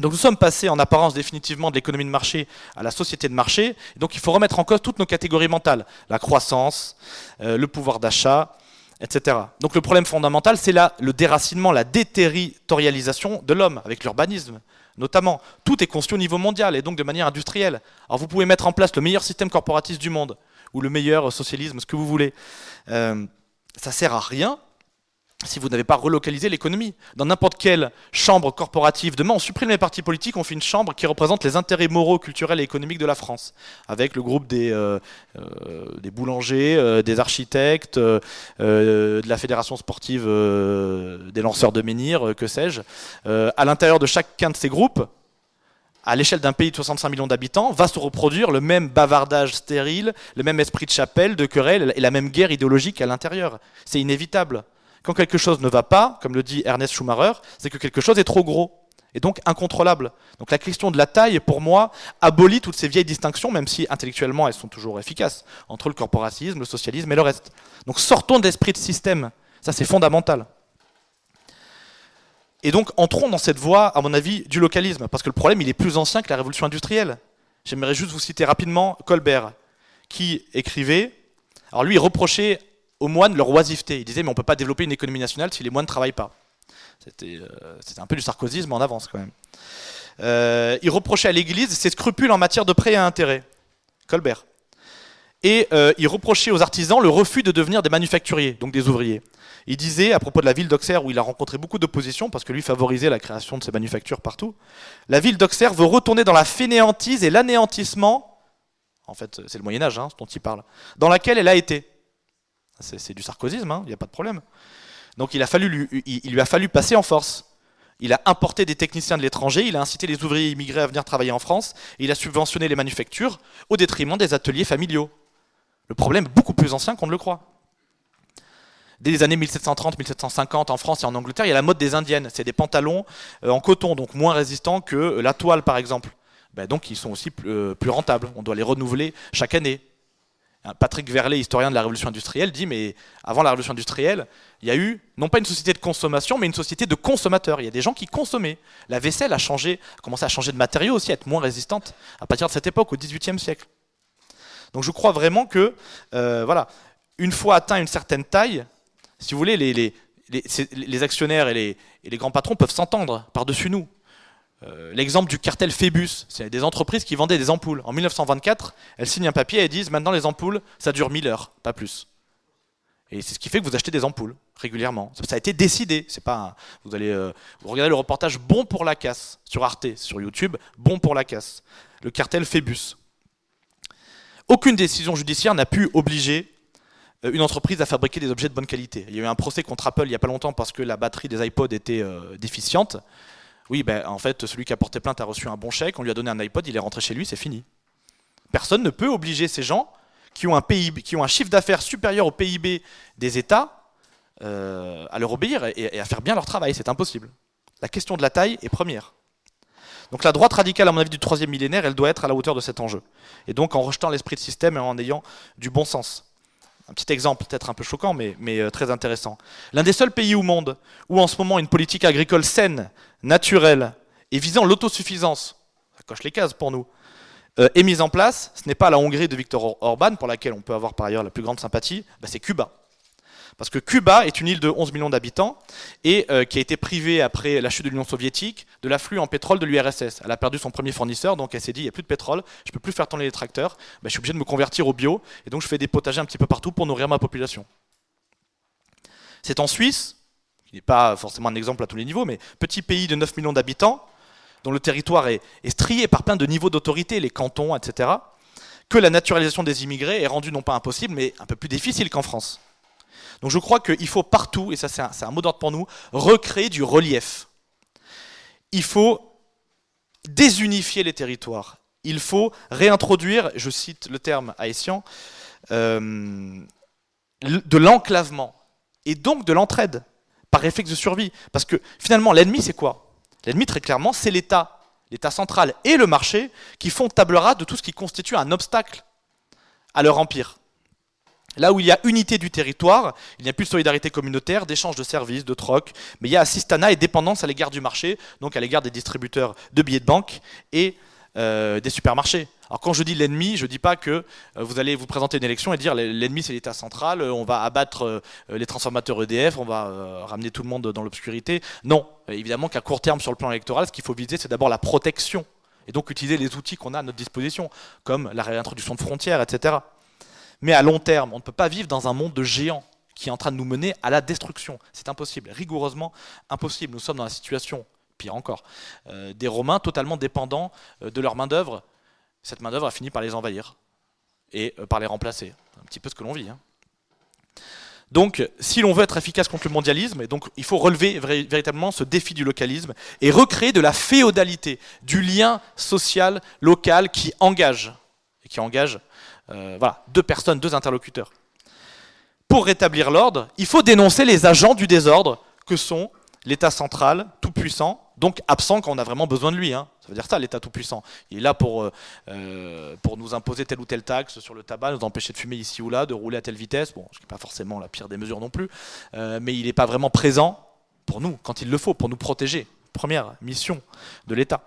Donc nous sommes passés en apparence définitivement de l'économie de marché à la société de marché. donc il faut remettre en cause toutes nos catégories mentales. La croissance, euh, le pouvoir d'achat, etc. Donc le problème fondamental, c'est le déracinement, la déterritorialisation de l'homme, avec l'urbanisme notamment. Tout est construit au niveau mondial et donc de manière industrielle. Alors vous pouvez mettre en place le meilleur système corporatiste du monde, ou le meilleur socialisme, ce que vous voulez. Euh, ça sert à rien si vous n'avez pas relocalisé l'économie. Dans n'importe quelle chambre corporative, demain on supprime les partis politiques, on fait une chambre qui représente les intérêts moraux, culturels et économiques de la France, avec le groupe des, euh, euh, boulangers, euh, des architectes, de la fédération sportive des lanceurs de menhir, que sais-je. à l'intérieur de chacun de ces groupes, à l'échelle d'un pays de 65 millions d'habitants, va se reproduire le même bavardage stérile, le même esprit de chapelle, de querelle et la même guerre idéologique à l'intérieur. C'est inévitable. Quand quelque chose ne va pas, comme le dit Ernest Schumacher, c'est que quelque chose est trop gros et donc incontrôlable. Donc la question de la taille, pour moi, abolit toutes ces vieilles distinctions, même si intellectuellement elles sont toujours efficaces, entre le corporatisme, le socialisme et le reste. Donc sortons d'esprit de système, ça c'est fondamental. Et donc entrons dans cette voie, à mon avis, du localisme, parce que le problème il est plus ancien que la révolution industrielle. J'aimerais juste vous citer rapidement Colbert, qui écrivait, alors lui il reprochait aux moines leur oisiveté. Il disait, mais on ne peut pas développer une économie nationale si les moines ne travaillent pas. C'était euh, un peu du sarkozysme en avance quand même. Euh, il reprochait à l'Église ses scrupules en matière de prêts à intérêt. Colbert. Et euh, il reprochait aux artisans le refus de devenir des manufacturiers, donc des ouvriers. Il disait, à propos de la ville d'Auxerre, où il a rencontré beaucoup d'opposition, parce que lui favorisait la création de ces manufactures partout, la ville d'Auxerre veut retourner dans la fainéantise et l'anéantissement, en fait c'est le Moyen Âge hein, dont il parle, dans laquelle elle a été. C'est du sarkozysme, hein, il n'y a pas de problème. Donc il, lui, a fallu passer en force. Il a importé des techniciens de l'étranger, il a incité les ouvriers immigrés à venir travailler en France, et il a subventionné les manufactures au détriment des ateliers familiaux. Le problème est beaucoup plus ancien qu'on ne le croit. Dès les années 1730-1750 en France et en Angleterre, il y a la mode des indiennes. C'est des pantalons euh, en coton, donc moins résistants que la toile par exemple. Ben, donc ils sont aussi euh, plus rentables. On doit les renouveler chaque année. Patrick Verlet, historien de la révolution industrielle, dit mais avant la révolution industrielle, il y a eu non pas une société de consommation, mais une société de consommateurs. Il y a des gens qui consommaient. La vaisselle a commencé à changer de matériaux aussi, à être moins résistante à partir de cette époque, au XVIIIe siècle. Donc je crois vraiment que, euh, voilà, une fois atteint une certaine taille, si vous voulez, les, actionnaires et les grands patrons peuvent s'entendre par-dessus nous. Euh, l'exemple du cartel Phébus, c'est des entreprises qui vendaient des ampoules. En 1924, elles signent un papier et disent maintenant les ampoules, ça dure 1000 heures, pas plus. Et c'est ce qui fait que vous achetez des ampoules régulièrement. Ça a été décidé. C'est pas vous allez euh, regardez le reportage Bon pour la casse sur Arte, sur YouTube, Bon pour la casse. Le cartel Phébus. Aucune décision judiciaire n'a pu obliger euh, une entreprise à fabriquer des objets de bonne qualité. Il y a eu un procès contre Apple il n'y a pas longtemps parce que la batterie des iPods était déficiente. Oui, ben, en fait, celui qui a porté plainte a reçu un bon chèque, on lui a donné un iPod, il est rentré chez lui, c'est fini. Personne ne peut obliger ces gens qui ont un, PIB, qui ont un chiffre d'affaires supérieur au PIB des États euh, à leur obéir et, à faire bien leur travail. C'est impossible. La question de la taille est première. Donc la droite radicale, à mon avis, du troisième millénaire, elle doit être à la hauteur de cet enjeu. Et donc en rejetant l'esprit de système et en ayant du bon sens. Un petit exemple peut-être un peu choquant, mais, euh, très intéressant. L'un des seuls pays au monde où en ce moment une politique agricole saine, naturelle et visant l'autosuffisance, ça coche les cases pour nous, euh, est mise en place, ce n'est pas la Hongrie de Viktor Orban, pour laquelle on peut avoir par ailleurs la plus grande sympathie, bah, c'est Cuba. Parce que Cuba est une île de 11 millions d'habitants et euh, qui a été privée après la chute de l'Union soviétique de l'afflux en pétrole de l'URSS. Elle a perdu son premier fournisseur, donc elle s'est dit il n'y a plus de pétrole, je ne peux plus faire tourner les tracteurs, bah, je suis obligé de me convertir au bio et donc je fais des potagers un petit peu partout pour nourrir ma population. C'est en Suisse, qui n'est pas forcément un exemple à tous les niveaux, mais petit pays de 9 millions d'habitants, dont le territoire est, est strié par plein de niveaux d'autorité, les cantons, etc., que la naturalisation des immigrés est rendue non pas impossible, mais un peu plus difficile qu'en France. Donc je crois qu'il faut partout, et ça c'est un, mot d'ordre pour nous, recréer du relief. Il faut désunifier les territoires. Il faut réintroduire, je cite le terme haïtien, euh, de l'enclavement et donc de l'entraide par réflexe de survie. Parce que finalement, l'ennemi, c'est quoi? L'ennemi, très clairement, c'est l'État, l'État central et le marché qui font table rase de tout ce qui constitue un obstacle à leur empire. Là où il y a unité du territoire, il n'y a plus de solidarité communautaire, d'échange de services, de troc, mais il y a assistana et dépendance à l'égard du marché, donc à l'égard des distributeurs de billets de banque et euh, des supermarchés. Alors quand je dis l'ennemi, je ne dis pas que euh, vous allez vous présenter une élection et dire l'ennemi c'est l'État central, on va abattre les transformateurs EDF, on va ramener tout le monde dans l'obscurité. Non, évidemment qu'à court terme sur le plan électoral, ce qu'il faut viser c'est d'abord la protection et donc utiliser les outils qu'on a à notre disposition, comme la réintroduction de frontières, etc. Mais à long terme, on ne peut pas vivre dans un monde de géants qui est en train de nous mener à la destruction. C'est impossible, rigoureusement impossible. Nous sommes dans la situation, pire encore, euh, des Romains totalement dépendants euh, de leur main-d'œuvre. Cette main-d'œuvre a fini par les envahir et euh, par les remplacer. Un petit peu ce que l'on vit. Hein. Donc, si l'on veut être efficace contre le mondialisme, donc, il faut relever véritablement ce défi du localisme et recréer de la féodalité, du lien social local qui engage, et qui engage voilà, deux personnes, deux interlocuteurs pour rétablir l'ordre, il faut dénoncer les agents du désordre que sont l'État central, tout-puissant, donc absent quand on a vraiment besoin de lui. Hein. Ça veut dire ça, l'État tout-puissant. Il est là pour, euh, euh, pour nous imposer telle ou telle taxe sur le tabac, nous empêcher de fumer ici ou là, de rouler à telle vitesse. Bon, ce n'est pas forcément la pire des mesures non plus, euh, mais il n'est pas vraiment présent pour nous quand il le faut, pour nous protéger. Première mission de l'État.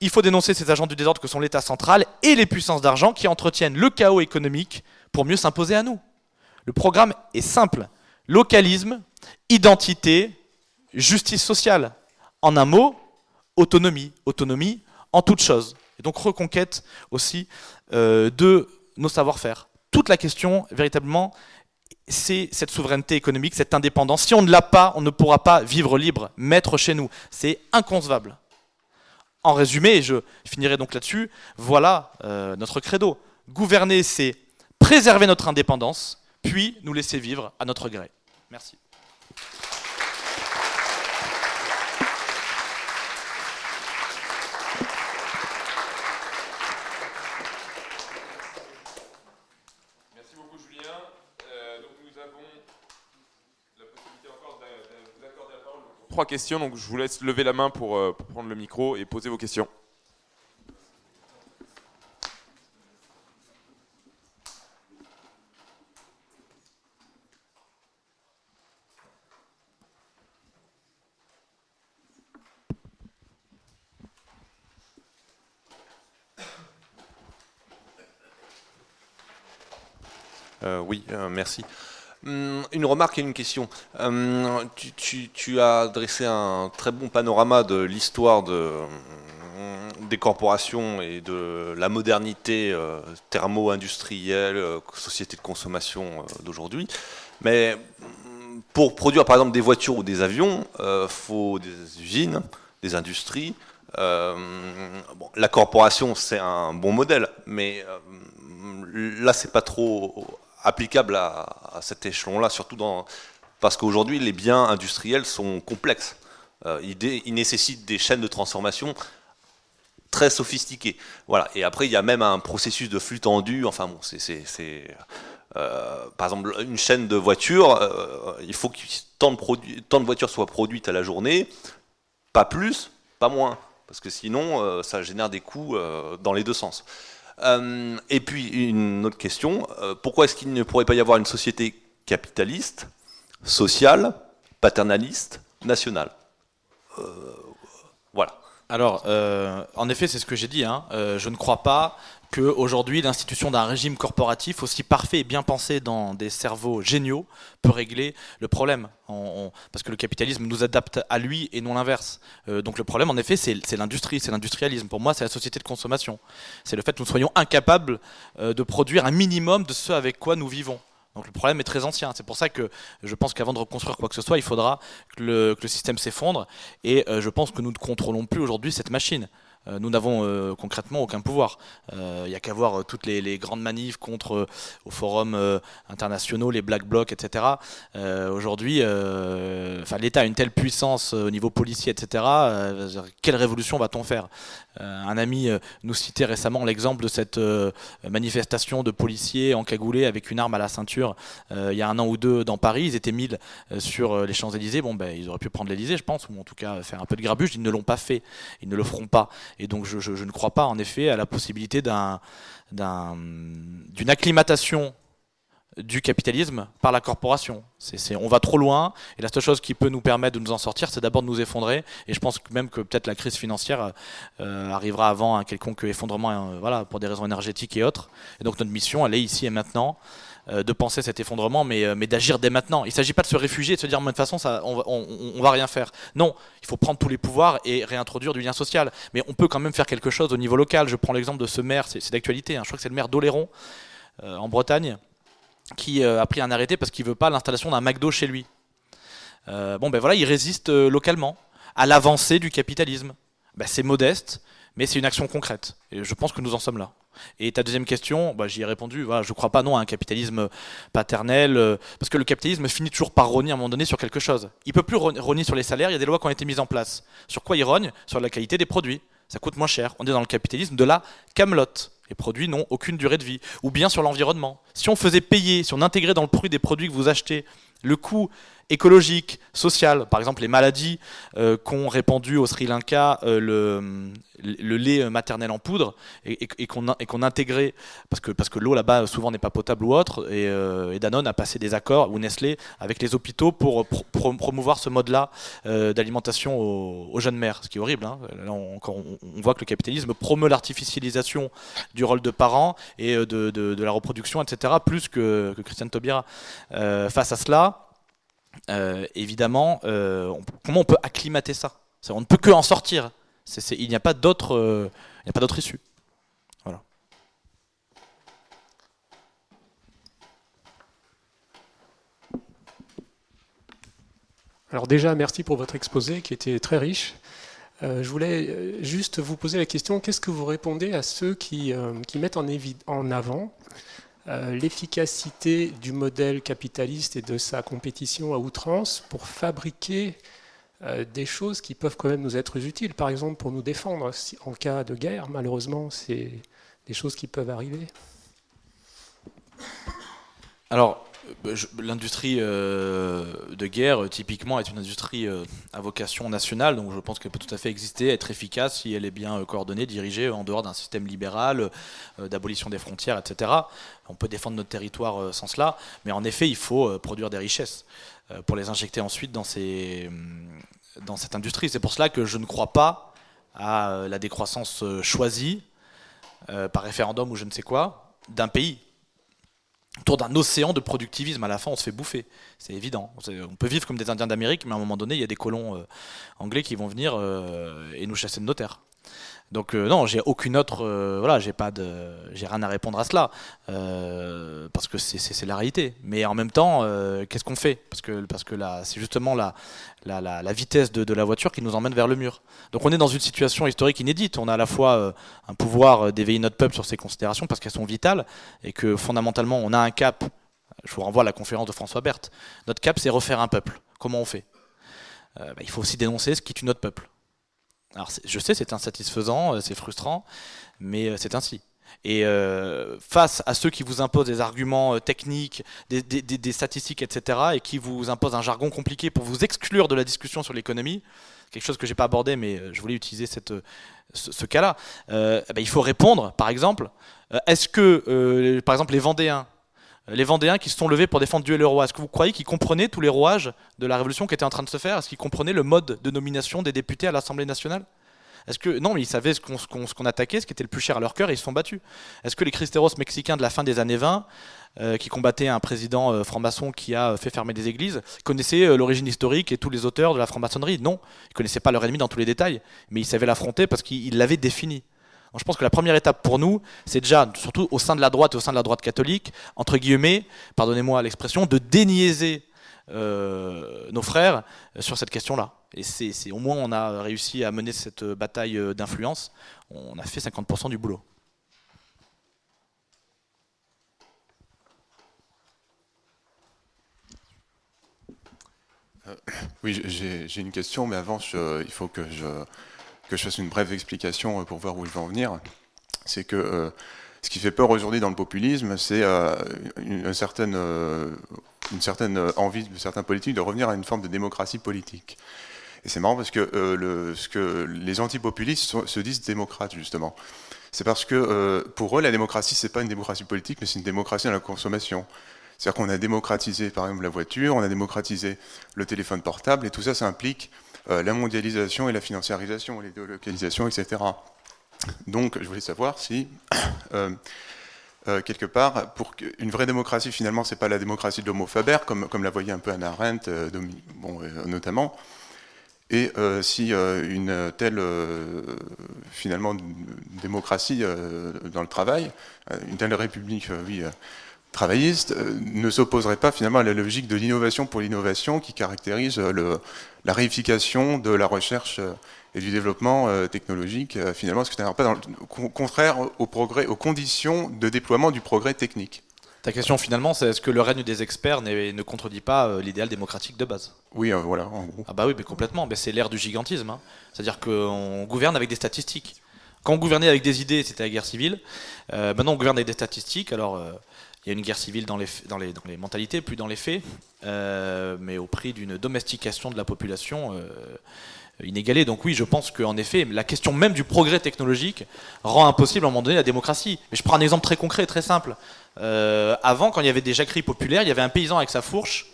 Il faut dénoncer ces agents du désordre que sont l'État central et les puissances d'argent qui entretiennent le chaos économique pour mieux s'imposer à nous. Le programme est simple. Localisme, identité, justice sociale. En un mot, autonomie. Autonomie en toute chose. Et donc reconquête aussi euh, de nos savoir-faire. Toute la question, véritablement, c'est cette souveraineté économique, cette indépendance. Si on ne l'a pas, on ne pourra pas vivre libre, mettre chez nous. C'est inconcevable. En résumé, et je finirai donc là-dessus, voilà euh, notre credo. Gouverner, c'est préserver notre indépendance, puis nous laisser vivre à notre gré. Merci. Merci beaucoup Julien. Euh, donc nous avons la possibilité encore d'accorder la parole pour trois questions. Donc je vous laisse lever la main pour, euh, prendre le micro et poser vos questions. Euh, oui, euh, merci. Hum, une remarque et une question. Hum, tu, as dressé un très bon panorama de l'histoire hum, des corporations et de la modernité euh, thermo-industrielle, société de consommation d'aujourd'hui. Mais pour produire par exemple des voitures ou des avions, il faut des usines, des industries. la corporation, c'est un bon modèle, mais là, c'est pas trop applicable à, cet échelon-là, surtout parce qu'aujourd'hui, les biens industriels sont complexes. Euh, ils, nécessitent des chaînes de transformation très sophistiquées. Voilà. Et après, il y a même un processus de flux tendu. Enfin bon, c'est, euh, par exemple, une chaîne de voitures, euh, il faut que tant de, tant de voitures soient produites à la journée, pas plus, pas moins, parce que sinon, ça génère des coûts dans les deux sens. Euh, et puis une autre question, euh, pourquoi est-ce qu'il ne pourrait pas y avoir une société capitaliste, sociale, paternaliste, nationale? Euh, Voilà. Alors, en effet, c'est ce que j'ai dit. Hein. je ne crois pas qu'aujourd'hui l'institution d'un régime corporatif aussi parfait et bien pensé dans des cerveaux géniaux peut régler le problème. parce que le capitalisme nous adapte à lui et non l'inverse. Euh, donc le problème, en effet, c'est l'industrie, c'est l'industrialisme. Pour moi, c'est la société de consommation. C'est le fait que nous soyons incapables euh, de produire un minimum de ce avec quoi nous vivons. Donc le problème est très ancien. C'est pour ça que je pense qu'avant de reconstruire quoi que ce soit, il faudra que le, système s'effondre. Et euh, je pense que nous ne contrôlons plus aujourd'hui cette machine. Euh, nous n'avons euh, concrètement aucun pouvoir. Euh, il n'y a qu'à voir toutes les, grandes manifs contre au forums internationaux, les black blocs, etc. Aujourd'hui, l'État a une telle puissance au niveau policier, etc. quelle révolution va-t-on faire? Un ami nous citait récemment l'exemple de cette manifestation de policiers encagoulés avec une arme à la ceinture il y a un an ou deux dans Paris. Ils étaient 1000 sur les Champs-Élysées. Bon, ben, ils auraient pu prendre l'Élysée, je pense, ou en tout cas faire un peu de grabuge. Ils ne l'ont pas fait. Ils ne le feront pas. Et donc je, ne crois pas en effet à la possibilité d'une acclimatation du capitalisme par la corporation. on va trop loin, et la seule chose qui peut nous permettre de nous en sortir, c'est d'abord de nous effondrer. Et je pense même que peut-être la crise financière euh, arrivera avant un quelconque effondrement, euh, voilà, pour des raisons énergétiques et autres. Et donc notre mission, elle est ici et maintenant de penser cet effondrement, mais, mais d'agir dès maintenant. Il ne s'agit pas de se réfugier et de se dire, de toute façon, ça, on, on, va rien faire. Non, il faut prendre tous les pouvoirs et réintroduire du lien social. Mais on peut quand même faire quelque chose au niveau local. Je prends l'exemple de ce maire, c'est d'actualité. Hein. Je crois que c'est le maire d'Oléron, en Bretagne qui euh, a pris un arrêté parce qu'il veut pas l'installation d'un McDo chez lui. Euh, bon ben voilà, il résiste euh, localement à l'avancée du capitalisme. Ben, c'est modeste, mais c'est une action concrète. Et je pense que nous en sommes là. Et ta deuxième question, bah, j'y ai répondu, voilà, je ne crois pas non à un capitalisme paternel, parce que le capitalisme finit toujours par rogner à un moment donné sur quelque chose. Il peut plus rogner sur les salaires, il y a des lois qui ont été mises en place. Sur quoi il rogne? Sur la qualité des produits. Ça coûte moins cher. On est dans le capitalisme de la camelote. Les produits n'ont aucune durée de vie. Ou bien sur l'environnement. Si on faisait payer, si on intégrait dans le prix des produits que vous achetez le coût écologique, social, par exemple les maladies euh, qu'ont répandu au Sri Lanka euh, le, lait maternel en poudre et, et, qu'on intégrait, parce que, parce que l'eau là-bas souvent n'est pas potable ou autre, et, euh, Danone a passé des accords, ou Nestlé, avec les hôpitaux pour promouvoir ce mode-là d'alimentation aux, jeunes mères, ce qui est horrible. Hein. on, voit que le capitalisme promeut l'artificialisation du rôle de parent et de, de, de, la reproduction, etc., plus que, que Christiane Taubira. face à cela, euh, évidemment, euh, comment on peut acclimater ça? On ne peut que en sortir. il n'y a pas d'autre euh, issue. Voilà. Alors déjà, merci pour votre exposé qui était très riche. je voulais juste vous poser la question, qu'est-ce que vous répondez à ceux qui, qui mettent en, en avant euh, l'efficacité du modèle capitaliste et de sa compétition à outrance pour fabriquer euh, des choses qui peuvent quand même nous être utiles, par exemple pour nous défendre en cas de guerre. Malheureusement, c'est des choses qui peuvent arriver. Alors, euh, l'industrie euh, de guerre, typiquement, est une industrie euh, à vocation nationale, donc je pense qu'elle peut tout à fait exister, être efficace si elle est bien coordonnée, dirigée en dehors d'un système libéral, d'abolition des frontières, etc. On peut défendre notre territoire sans cela, mais en effet, il faut produire des richesses pour les injecter ensuite dans, ces, dans cette industrie. C'est pour cela que je ne crois pas à la décroissance choisie par référendum ou je ne sais quoi d'un pays autour d'un océan de productivisme. À la fin, on se fait bouffer. C'est évident. On peut vivre comme des Indiens d'Amérique, mais à un moment donné, il y a des colons euh, anglais qui vont venir euh, et nous chasser de nos terres. Donc euh, non, j'ai aucune autre, euh, voilà, j'ai pas de, j'ai rien à répondre à cela euh, parce que c'est la réalité. Mais en même temps, qu'est-ce qu'on fait? Parce que parce que là, c'est justement la, la, vitesse de, de, la voiture qui nous emmène vers le mur. Donc on est dans une situation historique inédite. On a à la fois un pouvoir d'éveiller notre peuple sur ces considérations parce qu'elles sont vitales et que fondamentalement on a un cap. Je vous renvoie à la conférence de François Berthe. Notre cap, c'est refaire un peuple. Comment on fait? Bah, Il faut aussi dénoncer ce qui tue notre peuple. Alors je sais, c'est insatisfaisant, euh, c'est frustrant, mais euh, c'est ainsi. Et euh, face à ceux qui vous imposent des arguments techniques, des, statistiques, etc., et qui vous imposent un jargon compliqué pour vous exclure de la discussion sur l'économie, quelque chose que je n'ai pas abordé, mais je voulais utiliser ce, cas-là, eh ben, il faut répondre, par exemple, est-ce que, par exemple, les Vendéens, les Vendéens qui se sont levés pour défendre Dieu et le roi. Est-ce que vous croyez qu'ils comprenaient tous les rouages de la révolution qui était en train de se faire? Est-ce qu'ils comprenaient le mode de nomination des députés à l'Assemblée nationale? Est-ce que non, mais ils savaient ce qu'on attaquait, ce qui était le plus cher à leur cœur, et ils se sont battus. Est-ce que les Cristeros mexicains de la fin des années 20, euh, qui combattaient un président euh, franc-maçon qui a fait fermer des églises, connaissaient euh, l'origine historique et tous les auteurs de la franc-maçonnerie? Non, ils connaissaient pas leur ennemi dans tous les détails, mais ils savaient l'affronter parce qu'ils l'avaient défini je pense que la première étape pour nous, c'est déjà, surtout au sein de la droite et au sein de la droite catholique, entre guillemets, pardonnez-moi l'expression, de déniaiser euh, nos frères euh, sur cette question-là. Et c'est au moins on a réussi à mener cette bataille euh, d'influence. On a fait 50% du boulot. oui, j'ai une question, mais avant, il faut que je que je fasse une brève explication euh, pour voir où je veux en venir. C'est que euh, ce qui fait peur aujourd'hui dans le populisme, c'est euh, une, certaine, envie de certains politiques de revenir à une forme de démocratie politique. Et c'est marrant parce que, ce que les antipopulistes se disent démocrates, justement. C'est parce que pour eux, la démocratie, c'est pas une démocratie politique, mais c'est une démocratie dans la consommation. C'est-à-dire qu'on a démocratisé par exemple la voiture, on a démocratisé le téléphone portable, et tout ça, ça implique la mondialisation et la financiarisation, les délocalisations, etc. Donc, je voulais savoir si, euh, euh, quelque part, pour une vraie démocratie, finalement, c'est pas la démocratie de l'homo faber, comme, comme la voyait un peu Anna Arendt, notamment, et si une telle, finalement, démocratie dans le travail, une telle république, oui, travailliste ne s'opposerait pas finalement à la logique de l'innovation pour l'innovation qui caractérise le, la réification de la recherche et du développement euh, technologique, euh, finalement, ce que n'est pas dans le contraire au progrès, aux conditions de déploiement du progrès technique. Ta question finalement, c'est est-ce que le règne des experts ne contredit pas euh, l'idéal démocratique de base? Oui, voilà, en gros. Ah bah oui, mais complètement. Mais c'est l'ère du gigantisme. Hein. C'est-à-dire qu'on gouverne avec des statistiques. Quand on gouvernait avec des idées, c'était la guerre civile. maintenant, on gouverne avec des statistiques. Alors, il y a une guerre civile dans les, mentalités, plus dans les faits, mais au prix d'une domestication de la population inégalé. Donc oui, je pense qu'en effet, la question même du progrès technologique rend impossible à un moment donné la démocratie. Mais je prends un exemple très concret, très simple. Euh, avant, quand il y avait des jacqueries populaires, il y avait un paysan avec sa fourche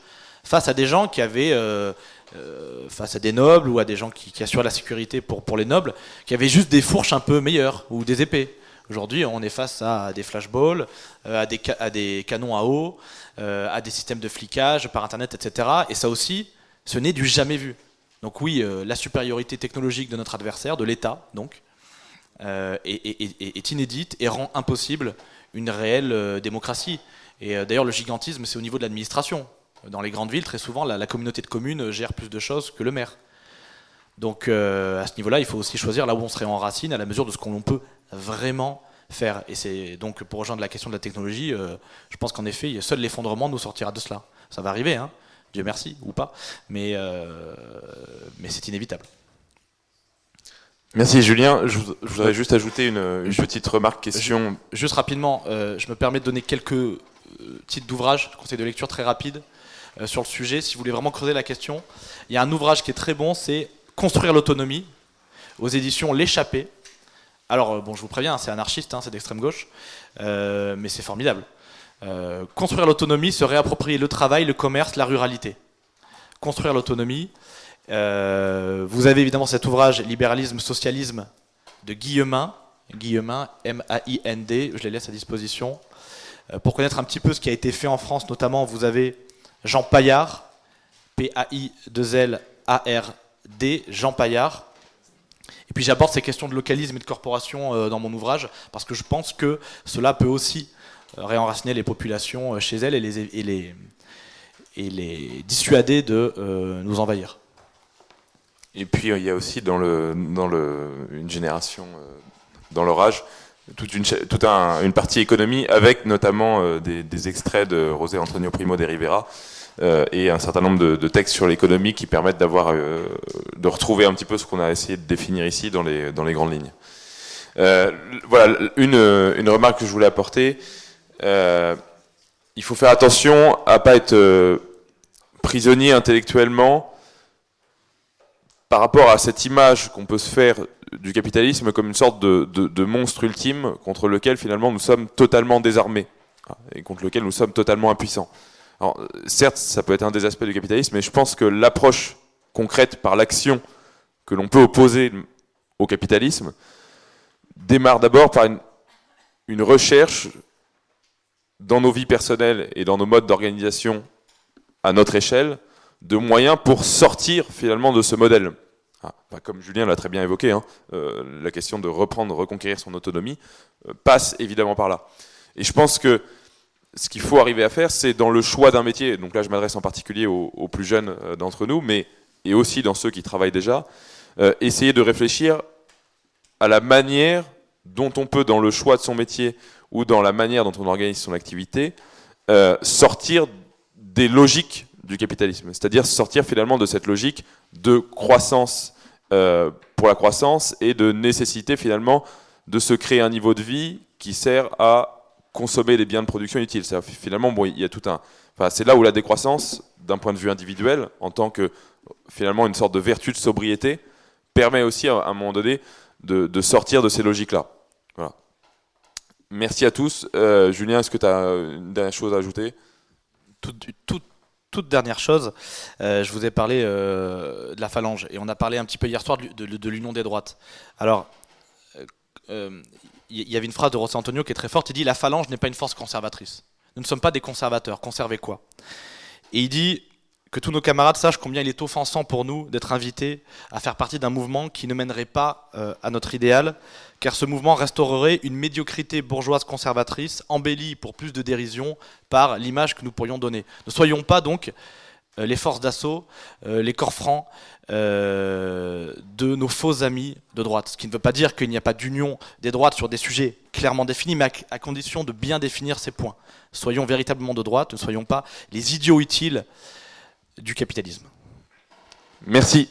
face à des gens qui avaient, euh, euh, face à des nobles ou à des gens qui, assuraient la sécurité pour les nobles, qui avaient juste des fourches un peu meilleures ou des épées. Aujourd'hui, on est face à des flashballs, à des, à des canons à eau, à des systèmes de flicage par Internet, etc. Et ça aussi, ce n'est du jamais vu. Donc oui, euh, la supériorité technologique de notre adversaire, de l'État, donc, euh, est, inédite et rend impossible une réelle euh, démocratie. Et d'ailleurs, le gigantisme, c'est au niveau de l'administration. Dans les grandes villes, très souvent, la, communauté de communes gère plus de choses que le maire. Donc à ce niveau-là, il faut aussi choisir là où on serait en racine à la mesure de ce qu'on peut vraiment faire. Et c'est donc pour rejoindre la question de la technologie, je pense qu'en effet, seul l'effondrement nous sortira de cela. Ça va arriver, hein Dieu merci, ou pas, mais, euh, mais c'est inévitable. Merci Julien. Je, voudrais juste ajouter une, petite remarque, question. Juste rapidement, euh, je me permets de donner quelques euh, titres d'ouvrages, conseils de lecture très rapides sur le sujet, si vous voulez vraiment creuser la question. Il y a un ouvrage qui est très bon, c'est Construire l'autonomie, aux éditions L'échappée. Alors, bon, je vous préviens, c'est anarchiste, hein, c'est d'extrême gauche, mais c'est formidable. Euh, construire l'autonomie, se réapproprier le travail, le commerce, la ruralité. Construire l'autonomie. Euh, vous avez évidemment cet ouvrage Libéralisme, Socialisme de Guillemin, Guillemin, M-A-I-N-D, je les laisse à disposition. Euh, pour connaître un petit peu ce qui a été fait en France, notamment, vous avez Jean Paillard, P-A-I-2-L-A-R-D, Jean Paillard. Et puis j'aborde ces questions de localisme et de corporation dans mon ouvrage, parce que je pense que cela peut aussi réenraciner les populations euh, chez elles et les, et les, dissuader de euh, nous envahir. Et puis il y a aussi dans, le, dans le, une génération, euh, dans leur âge, toute une, toute un, une partie économie avec notamment des, extraits de José Antonio Primo de Rivera et un certain nombre de, textes sur l'économie qui permettent d'avoir, de retrouver un petit peu ce qu'on a essayé de définir ici dans les, dans les grandes lignes. voilà, une, une remarque que je voulais apporter, euh, il faut faire attention à pas être euh, prisonnier intellectuellement par rapport à cette image qu'on peut se faire du capitalisme comme une sorte de, monstre ultime contre lequel finalement nous sommes totalement désarmés et contre lequel nous sommes totalement impuissants. Alors, certes, ça peut être un des aspects du capitalisme, mais je pense que l'approche concrète par l'action que l'on peut opposer au capitalisme démarre d'abord par une recherche dans nos vies personnelles et dans nos modes d'organisation à notre échelle, de moyens pour sortir finalement de ce modèle. Ah, comme Julien l'a très bien évoqué, hein, euh, la question de reprendre, reconquérir son autonomie euh, passe évidemment par là. Et je pense que ce qu'il faut arriver à faire, c'est dans le choix d'un métier, donc là je m'adresse en particulier aux, plus jeunes euh, d'entre nous, mais et aussi dans ceux qui travaillent déjà, essayer de réfléchir à la manière dont on peut, dans le choix de son métier ou dans la manière dont on organise son activité, euh, sortir des logiques du capitalisme. C'est-à-dire sortir finalement de cette logique de croissance euh, pour la croissance et de nécessité finalement de se créer un niveau de vie qui sert à consommer des biens de production utiles. Finalement, bon, il y a tout un. C'est là où la décroissance, d'un point de vue individuel, en tant que finalement une sorte de vertu de sobriété, permet aussi à un moment donné de, de sortir de ces logiques-là. Merci à tous. Euh, Julien, est-ce que tu as une dernière chose à ajouter? Toute, dernière chose, je vous ai parlé de la phalange et on a parlé un petit peu hier soir de, l'union des droites. Alors, il y avait une phrase de Rossi Antonio qui est très forte. Il dit La phalange n'est pas une force conservatrice. Nous ne sommes pas des conservateurs. Conserver quoi? Et il dit que tous nos camarades sachent combien il est offensant pour nous d'être invités à faire partie d'un mouvement qui ne mènerait pas euh, à notre idéal, car ce mouvement restaurerait une médiocrité bourgeoise conservatrice, embellie pour plus de dérision par l'image que nous pourrions donner. Ne soyons pas donc euh, les forces d'assaut, euh, les corps francs de nos faux amis de droite. Ce qui ne veut pas dire qu'il n'y a pas d'union des droites sur des sujets clairement définis, mais à condition de bien définir ces points. Soyons véritablement de droite, ne soyons pas les idiots utiles du capitalisme. Merci.